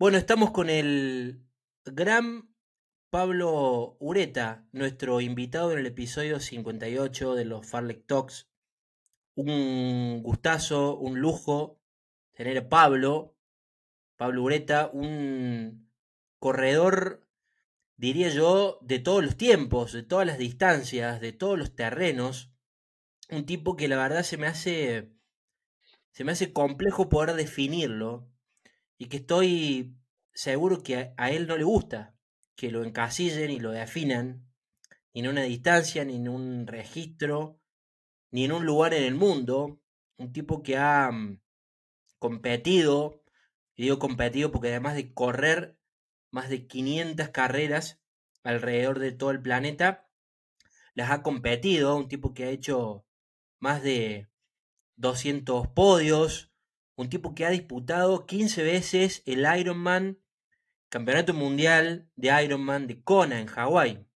Bueno, estamos con el gran Pablo Ureta, nuestro invitado en el episodio 58 de los Farlek Talks. Un gustazo, un lujo tener a Pablo, Pablo Ureta, un corredor, diría yo, de todos los tiempos, de todas las distancias, de todos los terrenos. Un tipo que la verdad se me hace se me hace complejo poder definirlo y que estoy seguro que a, él no le gusta que lo encasillen y lo definan, ni en una distancia, ni en un registro, ni en un lugar en el mundo. Un tipo que ha mm, competido, y digo competido porque además de correr más de 500 carreras alrededor de todo el planeta, las ha competido, un tipo que ha hecho más de 200 podios, un tipo que ha disputado 15 veces el Ironman, Campeonato Mundial de Ironman de Kona en Hawái,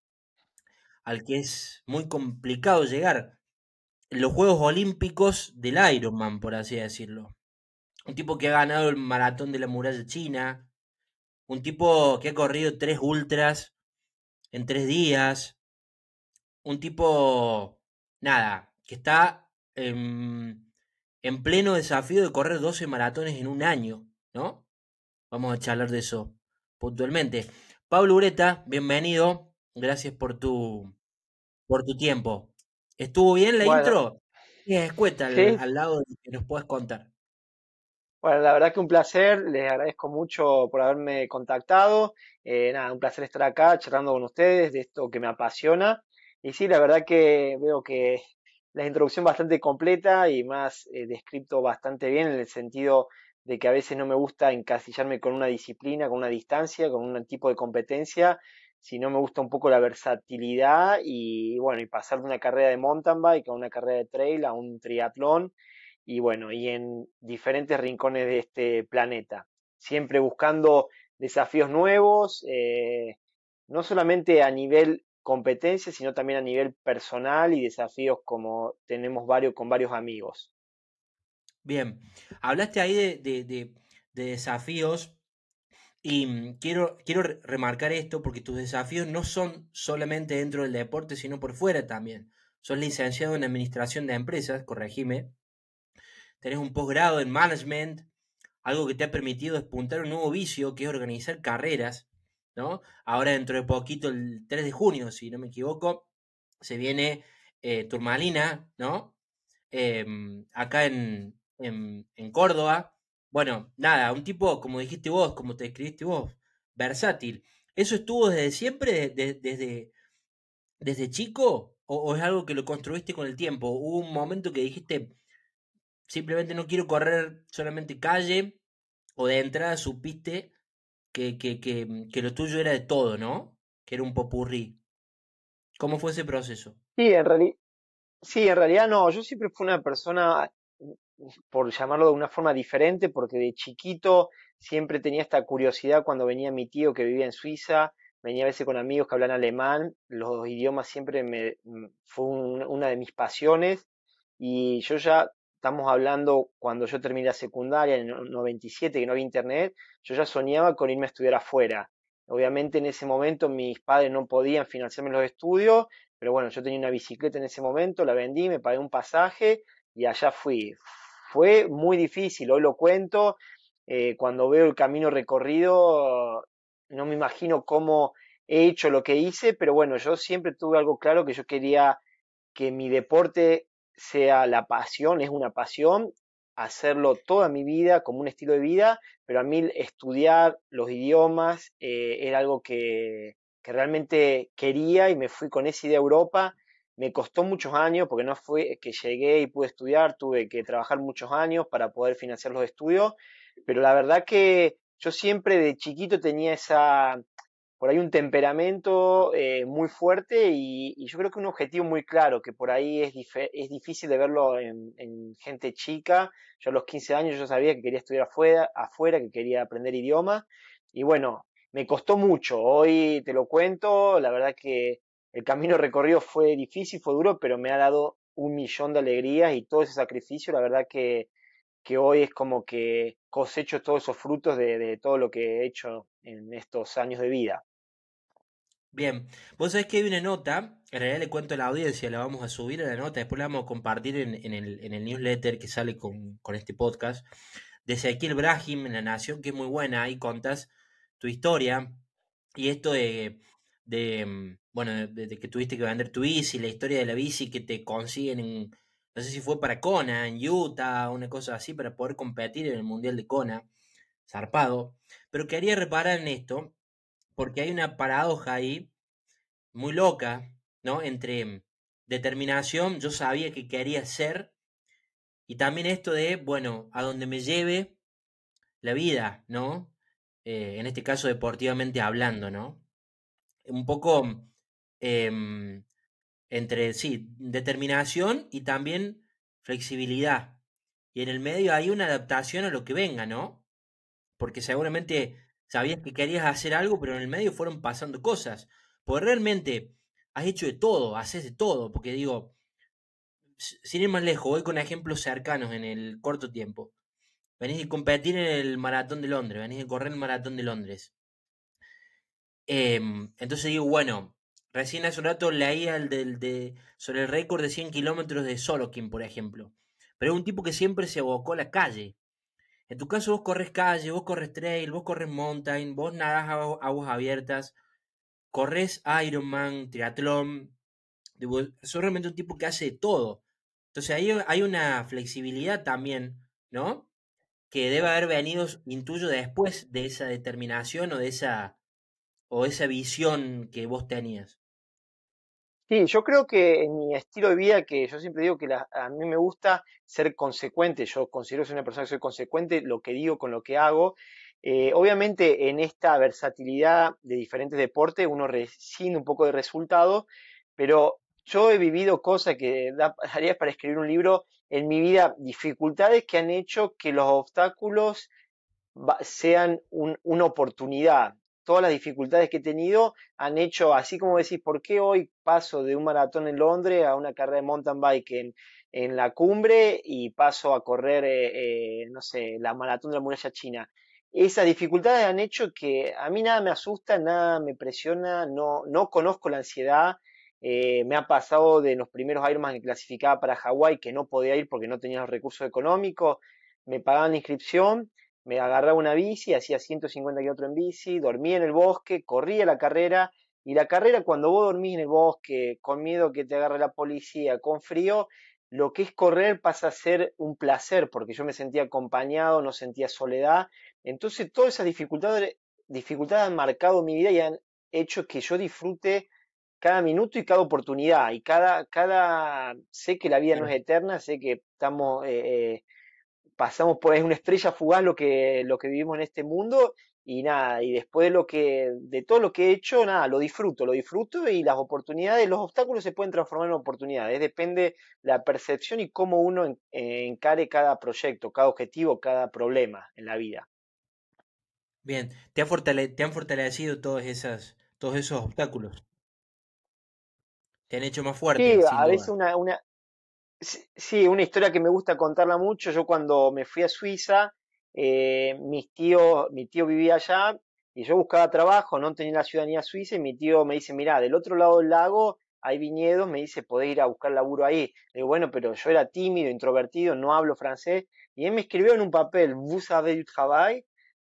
al que es muy complicado llegar. Los Juegos Olímpicos del Ironman, por así decirlo. Un tipo que ha ganado el maratón de la muralla china. Un tipo que ha corrido tres ultras en tres días. Un tipo, nada, que está en pleno desafío de correr 12 maratones en un año, ¿no? Vamos a charlar de eso puntualmente. Pablo Ureta, bienvenido. Gracias por tu, por tu tiempo. ¿Estuvo bien la intro? Es escueta al, lado de que nos puedes contar. Bueno, la verdad que un placer, les agradezco mucho por haberme contactado. Eh, nada, un placer estar acá charlando con ustedes de esto que me apasiona. Y sí, la verdad que veo que la introducción bastante completa y más eh, descrito bastante bien en el sentido de que a veces no me gusta encasillarme con una disciplina, con una distancia, con un tipo de competencia, sino me gusta un poco la versatilidad y bueno, y pasar de una carrera de mountain bike a una carrera de trail a un triatlón y bueno, y en diferentes rincones de este planeta, siempre buscando desafíos nuevos, eh, no solamente a nivel competencia, sino también a nivel personal y desafíos como tenemos varios con varios amigos. Bien, hablaste ahí de, desafíos y mm, quiero, quiero remarcar esto porque tus desafíos no son solamente dentro del deporte, sino por fuera también. Sos licenciado en Administración de Empresas, corregime. Tenés un posgrado en Management, algo que te ha permitido despuntar un nuevo vicio que es organizar carreras ¿no? Ahora dentro de poquito, el 3 de junio, si no me equivoco, se viene eh, Turmalina, ¿no? Em, acá en, Córdoba. Bueno, nada, un tipo, como dijiste vos, como te escribiste vos, versátil. ¿Eso estuvo desde siempre, desde, desde chico? O, es algo que lo construiste con el tiempo? ¿Hubo un momento que dijiste, simplemente no quiero correr solamente calle? ¿O de entrada supiste que, mm, que, lo tuyo era de todo, ¿no? Que era un popurrí. ¿Cómo fue ese proceso? Sí, en, sí, en realidad no. Yo siempre fui una persona, por llamarlo de una forma diferente, porque de chiquito siempre tenía esta curiosidad cuando venía mi tío que vivía en Suiza, venía a veces con amigos que hablan alemán, los idiomas siempre me, fue una de mis pasiones y yo ya estamos hablando cuando yo terminé la secundaria, en el 97, que no había internet, yo ya soñaba con irme a estudiar afuera. Obviamente en ese momento mis padres no podían financiarme los estudios, pero bueno, yo tenía una bicicleta en ese momento, la vendí, me pagué un pasaje y allá fui. Fue muy difícil, hoy lo cuento, eh, cuando veo el camino recorrido, no me imagino cómo he hecho lo que hice, pero bueno, yo siempre tuve algo claro que yo quería que mi deporte sea la pasión, es una pasión, hacerlo toda mi vida como un estilo de vida, pero a mí estudiar los idiomas eh, era algo que, que, realmente quería y me fui con esa idea a Europa. Me costó muchos años porque no fue que llegué y pude estudiar, tuve que trabajar muchos años para poder financiar los estudios, pero la verdad que yo siempre de chiquito tenía esa, por ahí un temperamento eh, muy fuerte y, yo creo que un objetivo muy claro, que por ahí es, es difícil de verlo en, gente chica. Yo a los 15 años yo sabía que quería estudiar afuera, afuera que quería aprender idioma y bueno, me costó mucho. Hoy te lo cuento, la verdad que el camino recorrido fue difícil, fue duro, pero me ha dado un millón de alegrías y todo ese sacrificio, la verdad que que hoy es como que cosecho todos esos frutos de, todo lo que he hecho en estos años de vida. Bien, vos sabés que hay una nota, en realidad le cuento a la audiencia, la vamos a subir a la nota, después la vamos a compartir en, el, newsletter que sale con, este podcast, de Ezequiel Brahim en La Nación, que es muy buena, ahí contas tu historia y esto de, de bueno, de, que tuviste que vender tu bici, la historia de la bici que te consiguen en, no sé si fue para Kona, en Utah, una cosa así, para poder competir en el Mundial de Kona, zarpado. Pero quería reparar en esto, porque hay una paradoja ahí muy loca, ¿no? Entre determinación, yo sabía que quería ser, y también esto de, bueno, a donde me lleve la vida, ¿no? Eh, en este caso deportivamente hablando, ¿no? Un poco em, entre, sí, determinación y también flexibilidad. Y en el medio hay una adaptación a lo que venga, ¿no? Porque seguramente sabías que querías hacer algo, pero en el medio fueron pasando cosas. Porque realmente has hecho de todo, haces de todo. Porque digo, sin ir más lejos, voy con ejemplos cercanos en el corto tiempo. Venís a competir en el maratón de Londres, venís a correr el maratón de Londres. Em, entonces digo, bueno, recién hace un rato leía el del, de, sobre el récord de 100 kilómetros de Solokin, por ejemplo. Pero es un tipo que siempre se abocó a la calle. En tu caso vos corres calle, vos corres trail, vos corres mountain, vos nadas a aguas abiertas, corres Ironman, triatlón. Sos realmente un tipo que hace todo. Entonces ahí hay una flexibilidad también, ¿no? Que debe haber venido, intuyo, después de esa determinación o de esa, o esa visión que vos tenías. Sí, yo creo que en mi estilo de vida, que yo siempre digo que a mí me gusta ser consecuente, yo considero soy una persona que soy consecuente, lo que digo con lo que hago. Eh, obviamente en esta versatilidad de diferentes deportes uno rescinde un poco de resultados, pero yo he vivido cosas que daría para escribir un libro en mi vida, dificultades que han hecho que los obstáculos sean una oportunidad todas las dificultades que he tenido han hecho, así como decís, ¿por qué hoy paso de un maratón en Londres a una carrera de mountain bike en, la cumbre y paso a correr, eh, eh, no sé, la maratón de la muralla china? Esas dificultades han hecho que a mí nada me asusta, nada me presiona, no, no conozco la ansiedad. Eh, me ha pasado de los primeros Ironman que clasificaba para Hawái que no podía ir porque no tenía los recursos económicos, me pagaban la inscripción me agarraba una bici, hacía 150 kilómetros en bici, dormía en el bosque, corría la carrera, y la carrera cuando vos dormís en el bosque, con miedo que te agarre la policía, con frío, lo que es correr pasa a ser un placer, porque yo me sentía acompañado, no sentía soledad. Entonces todas esas dificultades, dificultades han marcado mi vida y han hecho que yo disfrute cada minuto y cada oportunidad. Y cada, cada, sé que la vida no es eterna, sé que estamos eh, eh, pasamos por, es una estrella fugaz lo que, lo que vivimos en este mundo y nada, y después de lo que, de todo lo que he hecho, nada, lo disfruto, lo disfruto y las oportunidades, los obstáculos se pueden transformar en oportunidades, depende la percepción y cómo uno encare cada proyecto, cada objetivo, cada problema en la vida. Bien, ¿te, te han fortalecido todos, esas, todos esos obstáculos? ¿Te han hecho más fuerte? Sí, a veces una, una, Sí, una historia que me gusta contarla mucho. Yo cuando me fui a Suiza, eh, mis mi tío vivía allá y yo buscaba trabajo, no tenía la ciudadanía suiza y mi tío me dice, mira, del otro lado del lago hay viñedos, me dice, podés ir a buscar laburo ahí. Le digo, bueno, pero yo era tímido, introvertido, no hablo francés. Y él me escribió en un papel, vous savez du travail.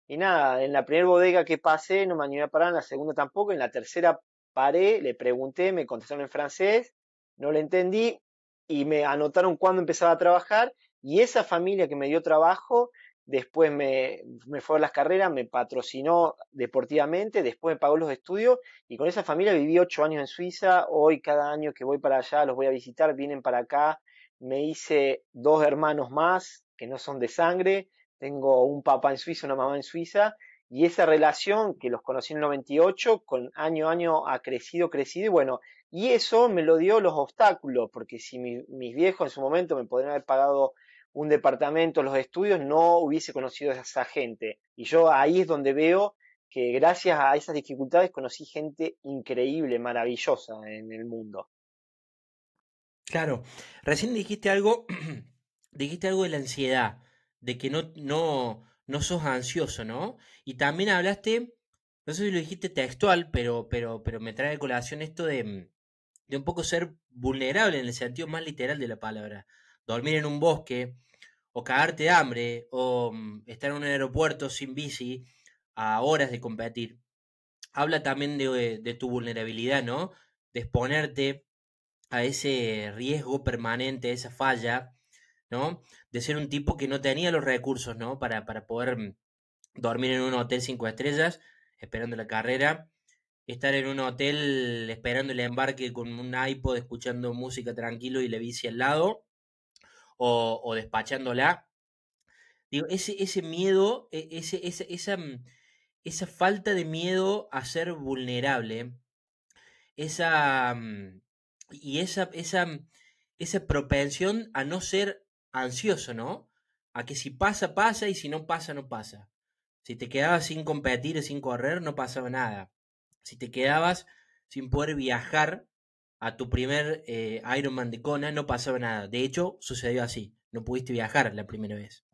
Y nada, en la primera bodega que pasé no me animé a parar, en la segunda tampoco, en la tercera paré, le pregunté, me contestaron en francés, no le entendí, y me anotaron cuándo empezaba a trabajar y esa familia que me dio trabajo después me, me fue a las carreras, me patrocinó deportivamente, después me pagó los estudios y con esa familia viví ocho años en Suiza, hoy cada año que voy para allá los voy a visitar, vienen para acá, me hice dos hermanos más que no son de sangre, tengo un papá en Suiza, una mamá en Suiza y esa relación que los conocí en el 98, con año a año ha crecido, crecido y bueno, y eso me lo dio los obstáculos, porque si mis viejos en su momento me podrían haber pagado un departamento, los estudios, no hubiese conocido a esa gente. Y yo ahí es donde veo que gracias a esas dificultades conocí gente increíble, maravillosa en el mundo. Claro, recién dijiste algo, dijiste algo de la ansiedad, de que no, no, no sos ansioso, ¿no? Y también hablaste, no sé si lo dijiste textual, pero, pero, pero me trae a colación esto de, de un poco ser vulnerable en el sentido más literal de la palabra. Dormir en un bosque, o cagarte de hambre, o mm, estar en un aeropuerto sin bici a horas de competir. Habla también de, tu vulnerabilidad, ¿no? De exponerte a ese riesgo permanente, a esa falla, ¿no? De ser un tipo que no tenía los recursos, ¿no? Para, para poder mm, dormir en un hotel cinco estrellas, esperando la carrera, estar en un hotel esperando el embarque con un iPod escuchando música tranquilo y le bici al lado, o, despachándola. Digo, ese, ese miedo, e, ese, esa, esa, mm, esa falta de miedo a ser vulnerable, esa, mm, y esa, esa, esa propensión a no ser ansioso, ¿no? A que si pasa, pasa y si no pasa, no pasa. Si te quedabas sin competir sin correr, no pasaba nada. Si te quedabas sin poder viajar a tu primer eh, Ironman de Kona, no pasaba nada. De hecho, sucedió así. No pudiste viajar la primera vez.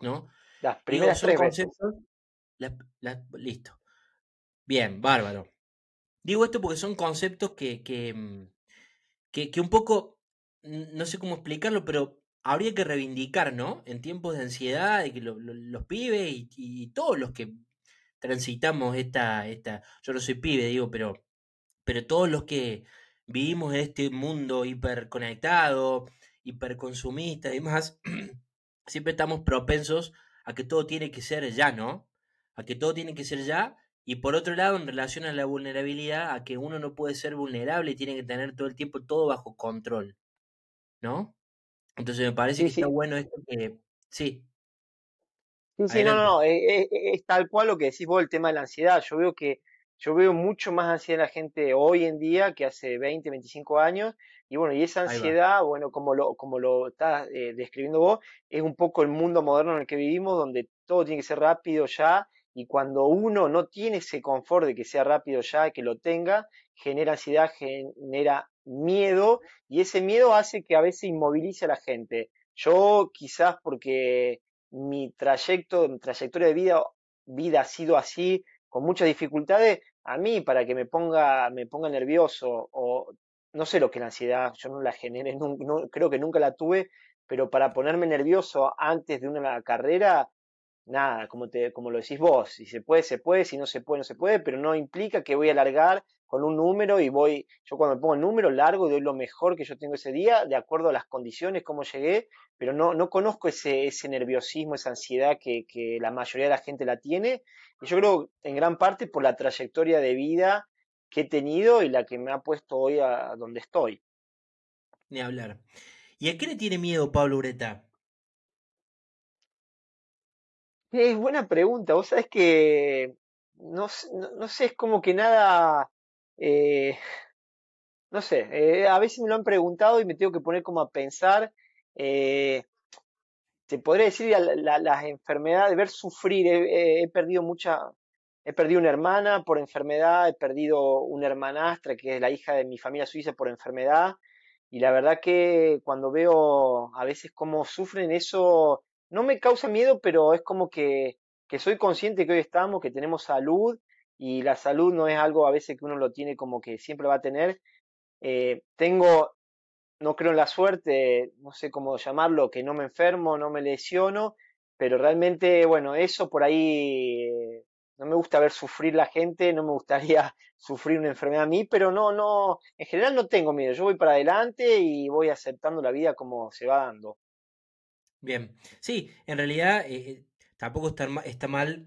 ¿No? Las primeras tres veces. listo. Bien, bárbaro. Digo esto porque son conceptos que, que, mm, que, un poco, no sé cómo explicarlo, pero habría que reivindicar, ¿no? En tiempos de ansiedad, de que los pibes y, todos los que transitamos esta, esta, yo no soy pibe, digo, pero, pero todos los que vivimos en este mundo hiperconectado, hiperconsumista y demás, siempre estamos propensos a que todo tiene que ser ya, ¿no? A que todo tiene que ser ya y por otro lado, en relación a la vulnerabilidad, a que uno no puede ser vulnerable y tiene que tener todo el tiempo todo bajo control. ¿No? Entonces me parece que está bueno esto que. Sí. Sí, sí, no, no, no. Eh, eh, es, tal cual lo que decís vos, el tema de la ansiedad. Yo veo que. Yo veo mucho más ansiedad en la gente hoy en día que hace 20, 25 años. Y bueno, y esa ansiedad, bueno, como lo, como lo estás eh, describiendo vos, es un poco el mundo moderno en el que vivimos, donde todo tiene que ser rápido ya y cuando uno no tiene ese confort de que sea rápido ya, que lo tenga, genera ansiedad, genera miedo y ese miedo hace que a veces inmovilice a la gente. Yo quizás porque mi trayecto, mi trayectoria de vida, vida ha sido así, con muchas dificultades, a mí para que me ponga, me ponga nervioso o no sé lo que la ansiedad, yo no la generé, no, creo que nunca la tuve, pero para ponerme nervioso antes de una carrera, nada, como, te, como lo decís vos, si se puede, se puede, si no se puede, no se puede, pero no implica que voy a alargar con un número y voy, yo cuando me pongo el número largo doy lo mejor que yo tengo ese día, de acuerdo a las condiciones, cómo llegué, pero no, no conozco ese, ese nerviosismo, esa ansiedad que, que la mayoría de la gente la tiene, y yo creo en gran parte por la trayectoria de vida que he tenido y la que me ha puesto hoy a donde estoy. Ni hablar. ¿Y a qué le tiene miedo Pablo Ureta? Es buena pregunta. Vos sabés que no, no, sé, es como que nada, eh, no sé, eh, a veces me lo han preguntado y me tengo que poner como a pensar. Eh, te podría decir la, las enfermedades, ver sufrir. He, perdido mucha, he perdido una hermana por enfermedad, he perdido una hermanastra que es la hija de mi familia suiza por enfermedad. Y la verdad que cuando veo a veces cómo sufren eso, no me causa miedo, pero es como que, que soy consciente que hoy estamos, que tenemos salud y la salud no es algo a veces que uno lo tiene como que siempre va a tener. Eh, tengo, no creo en la suerte, no sé cómo llamarlo, que no me enfermo, no me lesiono, pero realmente, bueno, eso por ahí eh, no me gusta ver sufrir la gente, no me gustaría sufrir una enfermedad a mí, pero no, no, en general no tengo miedo, yo voy para adelante y voy aceptando la vida como se va dando. Bien, sí, en realidad eh, tampoco está, mal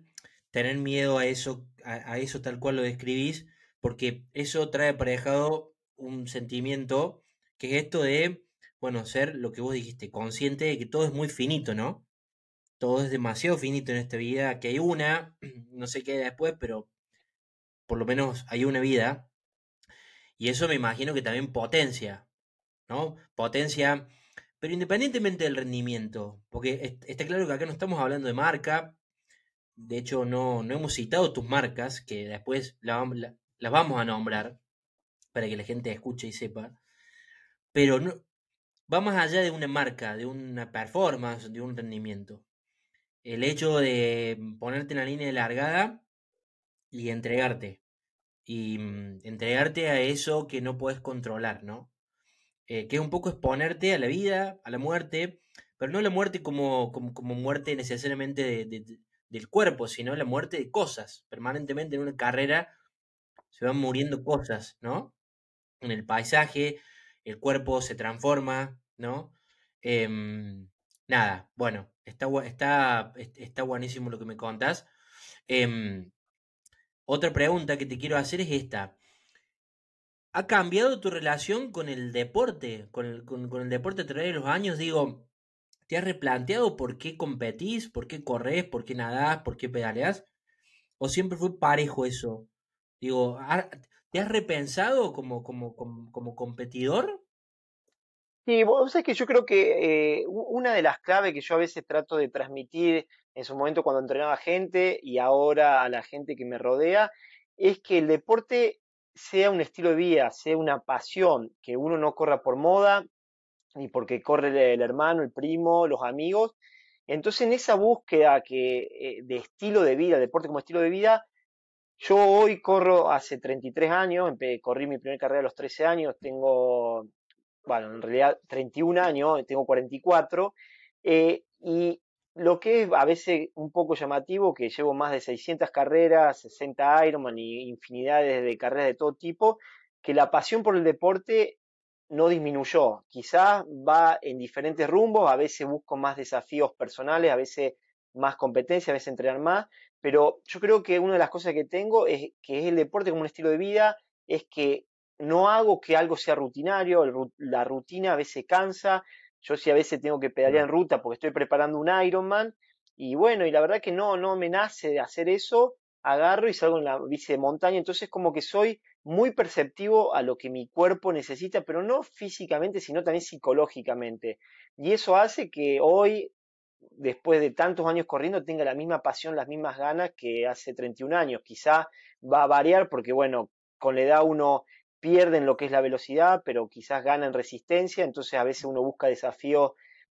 tener miedo a eso, a, eso tal cual lo describís, porque eso trae aparejado un sentimiento que es esto de, bueno, ser lo que vos dijiste, consciente de que todo es muy finito, ¿no? Todo es demasiado finito en esta vida, que hay una, no sé qué después, pero por lo menos hay una vida. Y eso me imagino que también potencia, ¿no? Potencia pero independientemente del rendimiento, porque está claro que acá no estamos hablando de marca, de hecho no, no hemos citado tus marcas, que después las vamos a nombrar para que la gente escuche y sepa, pero no, va más allá de una marca, de una performance, de un rendimiento. el hecho de ponerte en la línea de largada y entregarte. Y mm, entregarte a eso que no puedes controlar, ¿no? Eh, que es un poco exponerte a la vida, a la muerte, pero no la muerte como, como, muerte necesariamente del cuerpo, sino la muerte de cosas. Permanentemente en una carrera se van muriendo cosas, ¿no? En el paisaje, el cuerpo se transforma, ¿no? Em, nada, bueno, está, está, está buenísimo lo que me contás. Em, otra pregunta que te quiero hacer es esta. ¿Ha cambiado tu relación con el deporte? Con el, con, el deporte a través de los años, digo, ¿te has replanteado por qué competís, por qué corres, por qué nadás, por qué pedaleás? ¿O siempre fue parejo eso? Digo, ¿te has repensado como, como, como, competidor? Sí, vos sabés que yo creo que eh, una de las claves que yo a veces trato de transmitir en su momento cuando entrenaba gente y ahora a la gente que me rodea es que el deporte sea un estilo de vida, sea una pasión, que uno no corra por moda, ni porque corre el hermano, el primo, los amigos. Entonces, en esa búsqueda que, eh, de estilo de vida, deporte como estilo de vida, yo hoy corro hace 33 años, corrí mi primera carrera a los 13 años, tengo, bueno, en realidad 31 años, tengo 44, eh, y lo que es a veces un poco llamativo, que llevo más de 600 carreras, 60 Ironman y infinidades de carreras de todo tipo, que la pasión por el deporte no disminuyó. Quizás va en diferentes rumbos, a veces busco más desafíos personales, a veces más competencia, a veces entrenar más, pero yo creo que una de las cosas que tengo es que es el deporte como un estilo de vida, es que no hago que algo sea rutinario, la rutina a veces cansa, yo sí a veces tengo que pedalear en ruta porque estoy preparando un Ironman y bueno, y la verdad que no, no me nace de hacer eso, agarro y salgo en la bici de montaña, entonces como que soy muy perceptivo a lo que mi cuerpo necesita, pero no físicamente, sino también psicológicamente. Y eso hace que hoy, después de tantos años corriendo, tenga la misma pasión, las mismas ganas que hace 31 años. Quizá va a variar porque, bueno, con la edad uno pierden lo que es la velocidad, pero quizás ganan resistencia, entonces a veces uno busca desafíos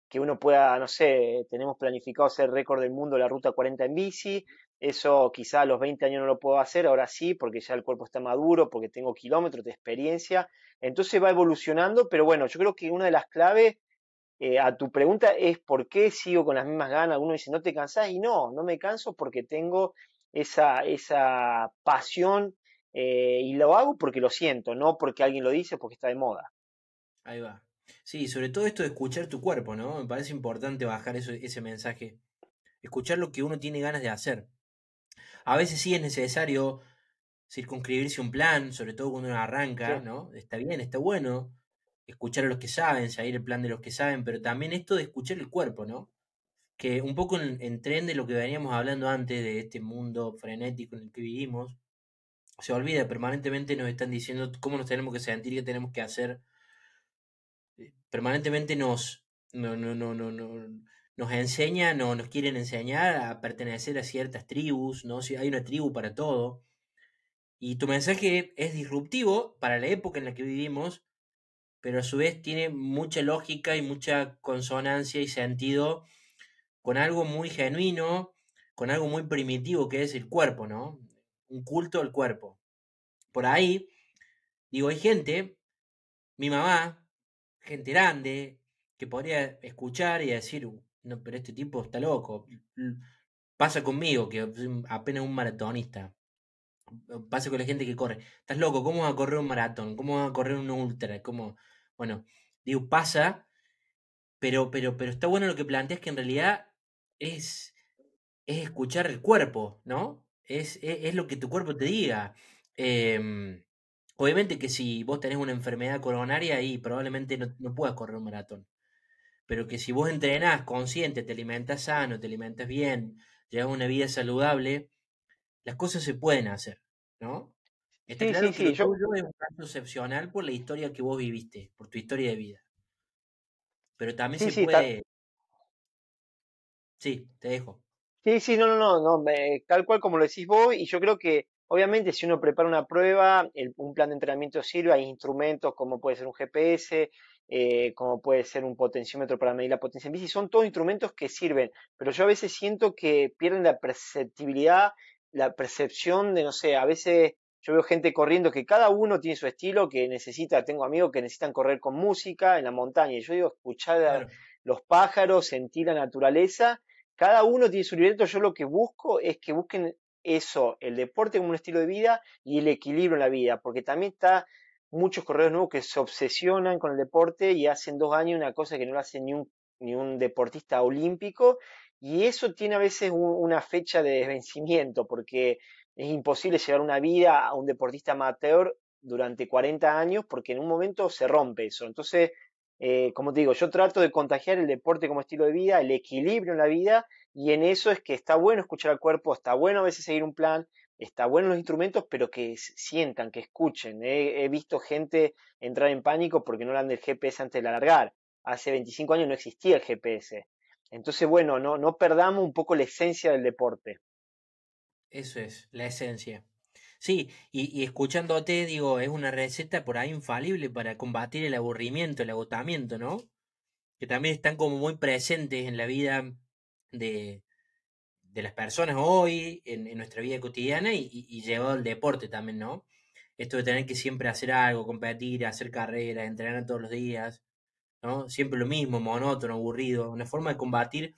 que uno pueda, no sé, tenemos planificado hacer récord del mundo la ruta 40 en bici, eso quizás a los 20 años no lo puedo hacer, ahora sí, porque ya el cuerpo está maduro, porque tengo kilómetros de experiencia, entonces va evolucionando, pero bueno, yo creo que una de las claves eh, a tu pregunta es por qué sigo con las mismas ganas, uno dice, ¿no te cansás? Y no, no me canso porque tengo esa, esa pasión eh, y lo hago porque lo siento, no porque alguien lo dice, porque está de moda. Ahí va. Sí, sobre todo esto de escuchar tu cuerpo, ¿no? Me parece importante bajar eso, ese mensaje. Escuchar lo que uno tiene ganas de hacer. A veces sí es necesario circunscribirse un plan, sobre todo cuando uno arranca, ¿no? Está bien, está bueno escuchar a los que saben, seguir el plan de los que saben, pero también esto de escuchar el cuerpo, ¿no? Que un poco en, en tren de lo que veníamos hablando antes de este mundo frenético en el que vivimos, se olvida, permanentemente nos están diciendo cómo nos tenemos que sentir, qué tenemos que hacer. Eh, permanentemente nos, no, no, no, no, nos enseñan o nos quieren enseñar a pertenecer a ciertas tribus, ¿no? Si hay una tribu para todo. Y tu mensaje es disruptivo para la época en la que vivimos, pero a su vez tiene mucha lógica y mucha consonancia y sentido con algo muy genuino, con algo muy primitivo que es el cuerpo, ¿no? un culto al cuerpo. Por ahí, digo, hay gente, mi mamá, gente grande, que podría escuchar y decir, no, pero este tipo está loco. Pasa conmigo, que apenas un maratonista. Pasa con la gente que corre. Estás loco, ¿cómo va a correr un maratón? ¿Cómo va a correr un ultra? ¿Cómo? Bueno, digo, pasa, pero, pero, pero está bueno lo que planteas que en realidad es, es escuchar el cuerpo, ¿no? Es, es, lo que tu cuerpo te diga. Em, obviamente que si vos tenés una enfermedad coronaria y probablemente no, no puedas correr un maratón. Pero que si vos entrenás consciente, te alimentas sano, te alimentas bien, llevas una vida saludable, las cosas se pueden hacer, ¿no? Está claro que yo... es un caso excepcional por la historia que vos viviste, por tu historia de vida. Pero también se puede. Sí, te dejo. Sí, sí, no, no, no, no tal cual como lo decís vos, y yo creo que Obviamente, si uno prepara una prueba, un plan de entrenamiento sirve, hay instrumentos como puede ser un GPS, eh, como puede ser un potenciómetro para medir la potencia en bici, son todos instrumentos que sirven, pero yo a veces siento que pierden la perceptibilidad, la percepción de, no sé, a veces yo veo gente corriendo que cada uno tiene su estilo, que necesita, tengo amigos que necesitan correr con música en la montaña, y yo digo, escuchar los pájaros, sentir la naturaleza, cada uno tiene su libreto, yo lo que busco es que busquen eso, el deporte como un estilo de vida y el equilibrio en la vida, porque también está muchos corredores nuevos que se obsesionan con el deporte y hacen dos años una cosa que no lo hace ni un, ni un deportista olímpico, y eso tiene a veces una fecha de vencimiento, porque es imposible llevar una vida a un deportista amateur durante 40 años porque en un momento se rompe eso. Entonces, eh, como te digo, yo trato de contagiar el deporte como estilo de vida, el equilibrio en la vida, y en eso es que está bueno escuchar al cuerpo, está bueno a veces seguir un plan, está bueno los instrumentos, pero que sientan, que escuchen. He, visto gente entrar en pánico porque no le dan del GPS antes de alargar. Hace 25 años no existía el GPS. Entonces, bueno, no, no perdamos un poco la esencia del deporte. Eso es, la esencia. Sí, y, escuchándote, digo, es una receta por ahí infalible para combatir el aburrimiento, el agotamiento, ¿no? Que también están como muy presentes en la vida de, de las personas hoy, en, nuestra vida cotidiana y, y, llevado al deporte también, ¿no? Esto de tener que siempre hacer algo, competir, hacer carreras, entrenar todos los días, ¿no? Siempre lo mismo, monótono, aburrido, una forma de combatir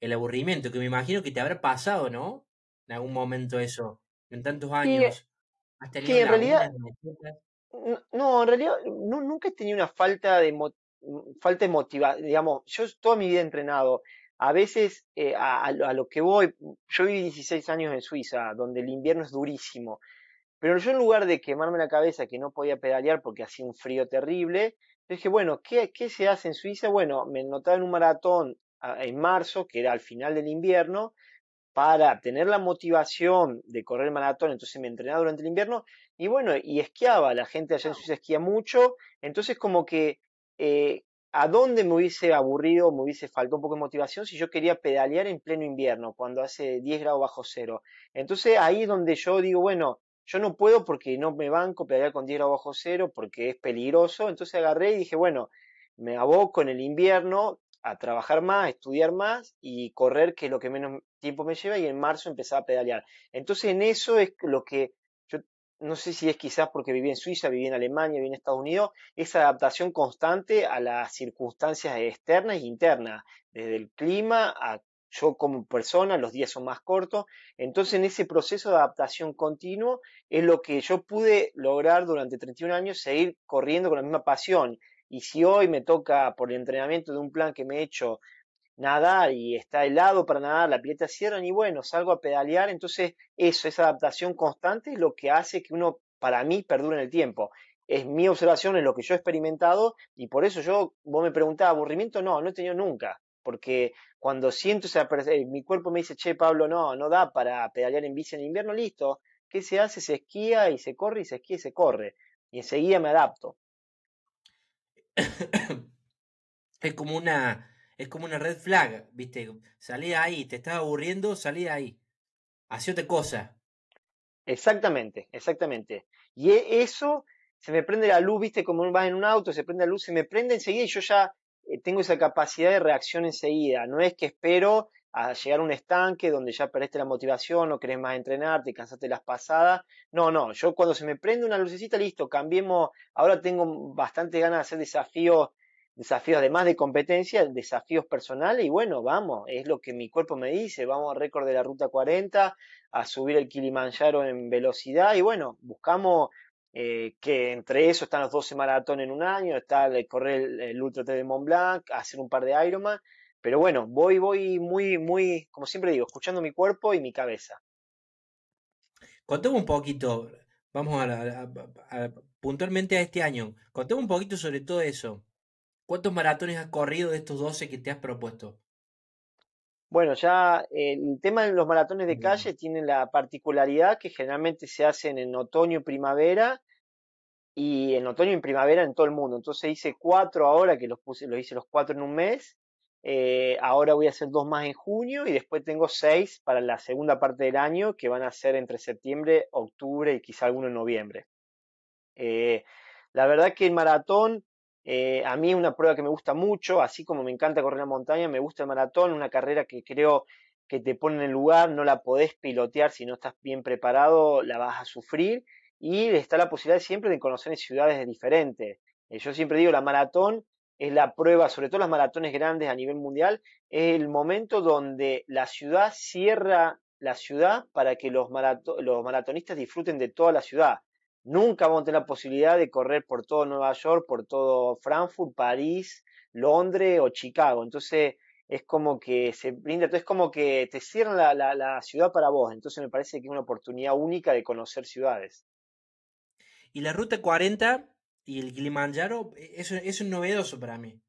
el aburrimiento, que me imagino que te habrá pasado, ¿no? en algún momento eso, en tantos años. ¿Has tenido en realidad, no, en realidad nunca he tenido una falta de, falta de motivación, digamos, yo toda mi vida he entrenado, a veces eh, a, lo que voy, yo viví 16 años en Suiza, donde el invierno es durísimo, pero yo en lugar de quemarme la cabeza que no podía pedalear porque hacía un frío terrible, dije, bueno, ¿qué, ¿qué se hace en Suiza? Bueno, me notaba en un maratón en marzo, que era al final del invierno, para tener la motivación de correr el maratón, entonces me entrenaba durante el invierno y bueno, y esquiaba, la gente allá en Suiza esquía mucho, entonces como que eh, a dónde me hubiese aburrido, me hubiese faltado un poco de motivación si yo quería pedalear en pleno invierno, cuando hace 10 grados bajo cero. Entonces ahí es donde yo digo, bueno, yo no puedo porque no me banco pedalear con 10 grados bajo cero porque es peligroso, entonces agarré y dije, bueno, me aboco en el invierno a trabajar más, a estudiar más y correr, que es lo que menos tiempo me lleva, y en marzo empezaba a pedalear. Entonces en eso es lo que no sé si es quizás porque viví en Suiza, viví en Alemania, viví en Estados Unidos, esa adaptación constante a las circunstancias externas e internas, desde el clima a yo como persona, los días son más cortos, entonces en ese proceso de adaptación continuo es lo que yo pude lograr durante 31 años, seguir corriendo con la misma pasión. Y si hoy me toca por el entrenamiento de un plan que me he hecho nadar y está helado para nadar, la pileta cierran y bueno, salgo a pedalear, entonces eso, esa adaptación constante es lo que hace que uno, para mí, perdure en el tiempo. Es mi observación, es lo que yo he experimentado y por eso yo, vos me preguntabas, aburrimiento, no, no he tenido nunca, porque cuando siento esa, eh, mi cuerpo me dice, che, Pablo, no, no da para pedalear en bici en invierno, listo, ¿qué se hace? Se esquía y se corre y se esquía y se corre. Y enseguida me adapto. es como una es como una red flag, ¿viste? Salí ahí, te estaba aburriendo, salí ahí. Hacía otra cosa. Exactamente, exactamente. Y e, eso se me prende la luz, ¿viste? Como vas en un auto, se prende la luz, se me prende enseguida y yo ya eh, tengo esa capacidad de reacción enseguida. No es que espero a llegar a un estanque donde ya perdiste la motivación, no querés más entrenar, te cansaste las pasadas. No, no, yo cuando se me prende una lucecita, listo, cambiemos. Ahora tengo bastante ganas de hacer desafíos, desafíos además de competencia, desafíos personales y bueno, vamos, es lo que mi cuerpo me dice, vamos al récord de la ruta 40, a subir el Kilimanjaro en velocidad y bueno, buscamos eh, que entre eso están los 12 maratones en un año, está el correr el, Ultra T de Mont Blanc, hacer un par de Ironman pero bueno, voy, voy muy, muy, como siempre digo, escuchando mi cuerpo y mi cabeza. Contame un poquito, vamos a, puntualmente a este año, contame un poquito sobre todo eso. ¿Cuántos maratones has corrido de estos 12 que te has propuesto? Bueno, ya el tema de los maratones de calle tiene la particularidad que generalmente se hacen en otoño y primavera y en otoño y primavera en todo el mundo. Entonces hice cuatro ahora que los puse, los hice los cuatro en un mes Eh, ahora voy a hacer dos más en junio y después tengo seis para la segunda parte del año que van a ser entre septiembre, octubre y quizá alguno en noviembre. Eh, la verdad que el maratón eh, a mí es una prueba que me gusta mucho, así como me encanta correr la montaña, me gusta el maratón, una carrera que creo que te pone en el lugar, no la podés pilotear si no estás bien preparado, la vas a sufrir y está la posibilidad siempre de conocer ciudades diferentes. Eh, yo siempre digo, la maratón es la prueba, sobre todo las maratones grandes a nivel mundial, es el momento donde la ciudad cierra la ciudad para que los, los maratonistas disfruten de toda la ciudad. Nunca vamos a tener la posibilidad de correr por todo Nueva York, por todo Frankfurt, París, Londres o Chicago. Entonces es como que se brinda, es como que te cierran la, ciudad para vos. Entonces me parece que es una oportunidad única de conocer ciudades. Y la Ruta 40 y el Kilimanjaro, e, eso, es novedoso para mí.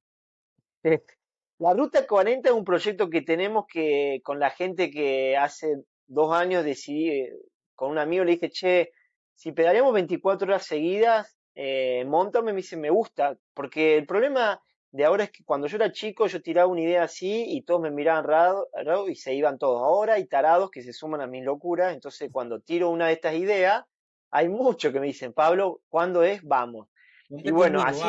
La Ruta 40 es un proyecto que tenemos que con la gente que hace dos años decidí, eh, con un amigo le dije, che, si pedaleamos 24 horas seguidas, eh, montame, me dice, me gusta, porque el problema de ahora es que cuando yo era chico yo tiraba una idea así y todos me miraban raro, y se iban todos. Ahora hay tarados que se suman a mis locuras, entonces cuando tiro una de estas ideas, hay muchos que me dicen, Pablo, ¿cuándo es? Vamos. Y bueno, así,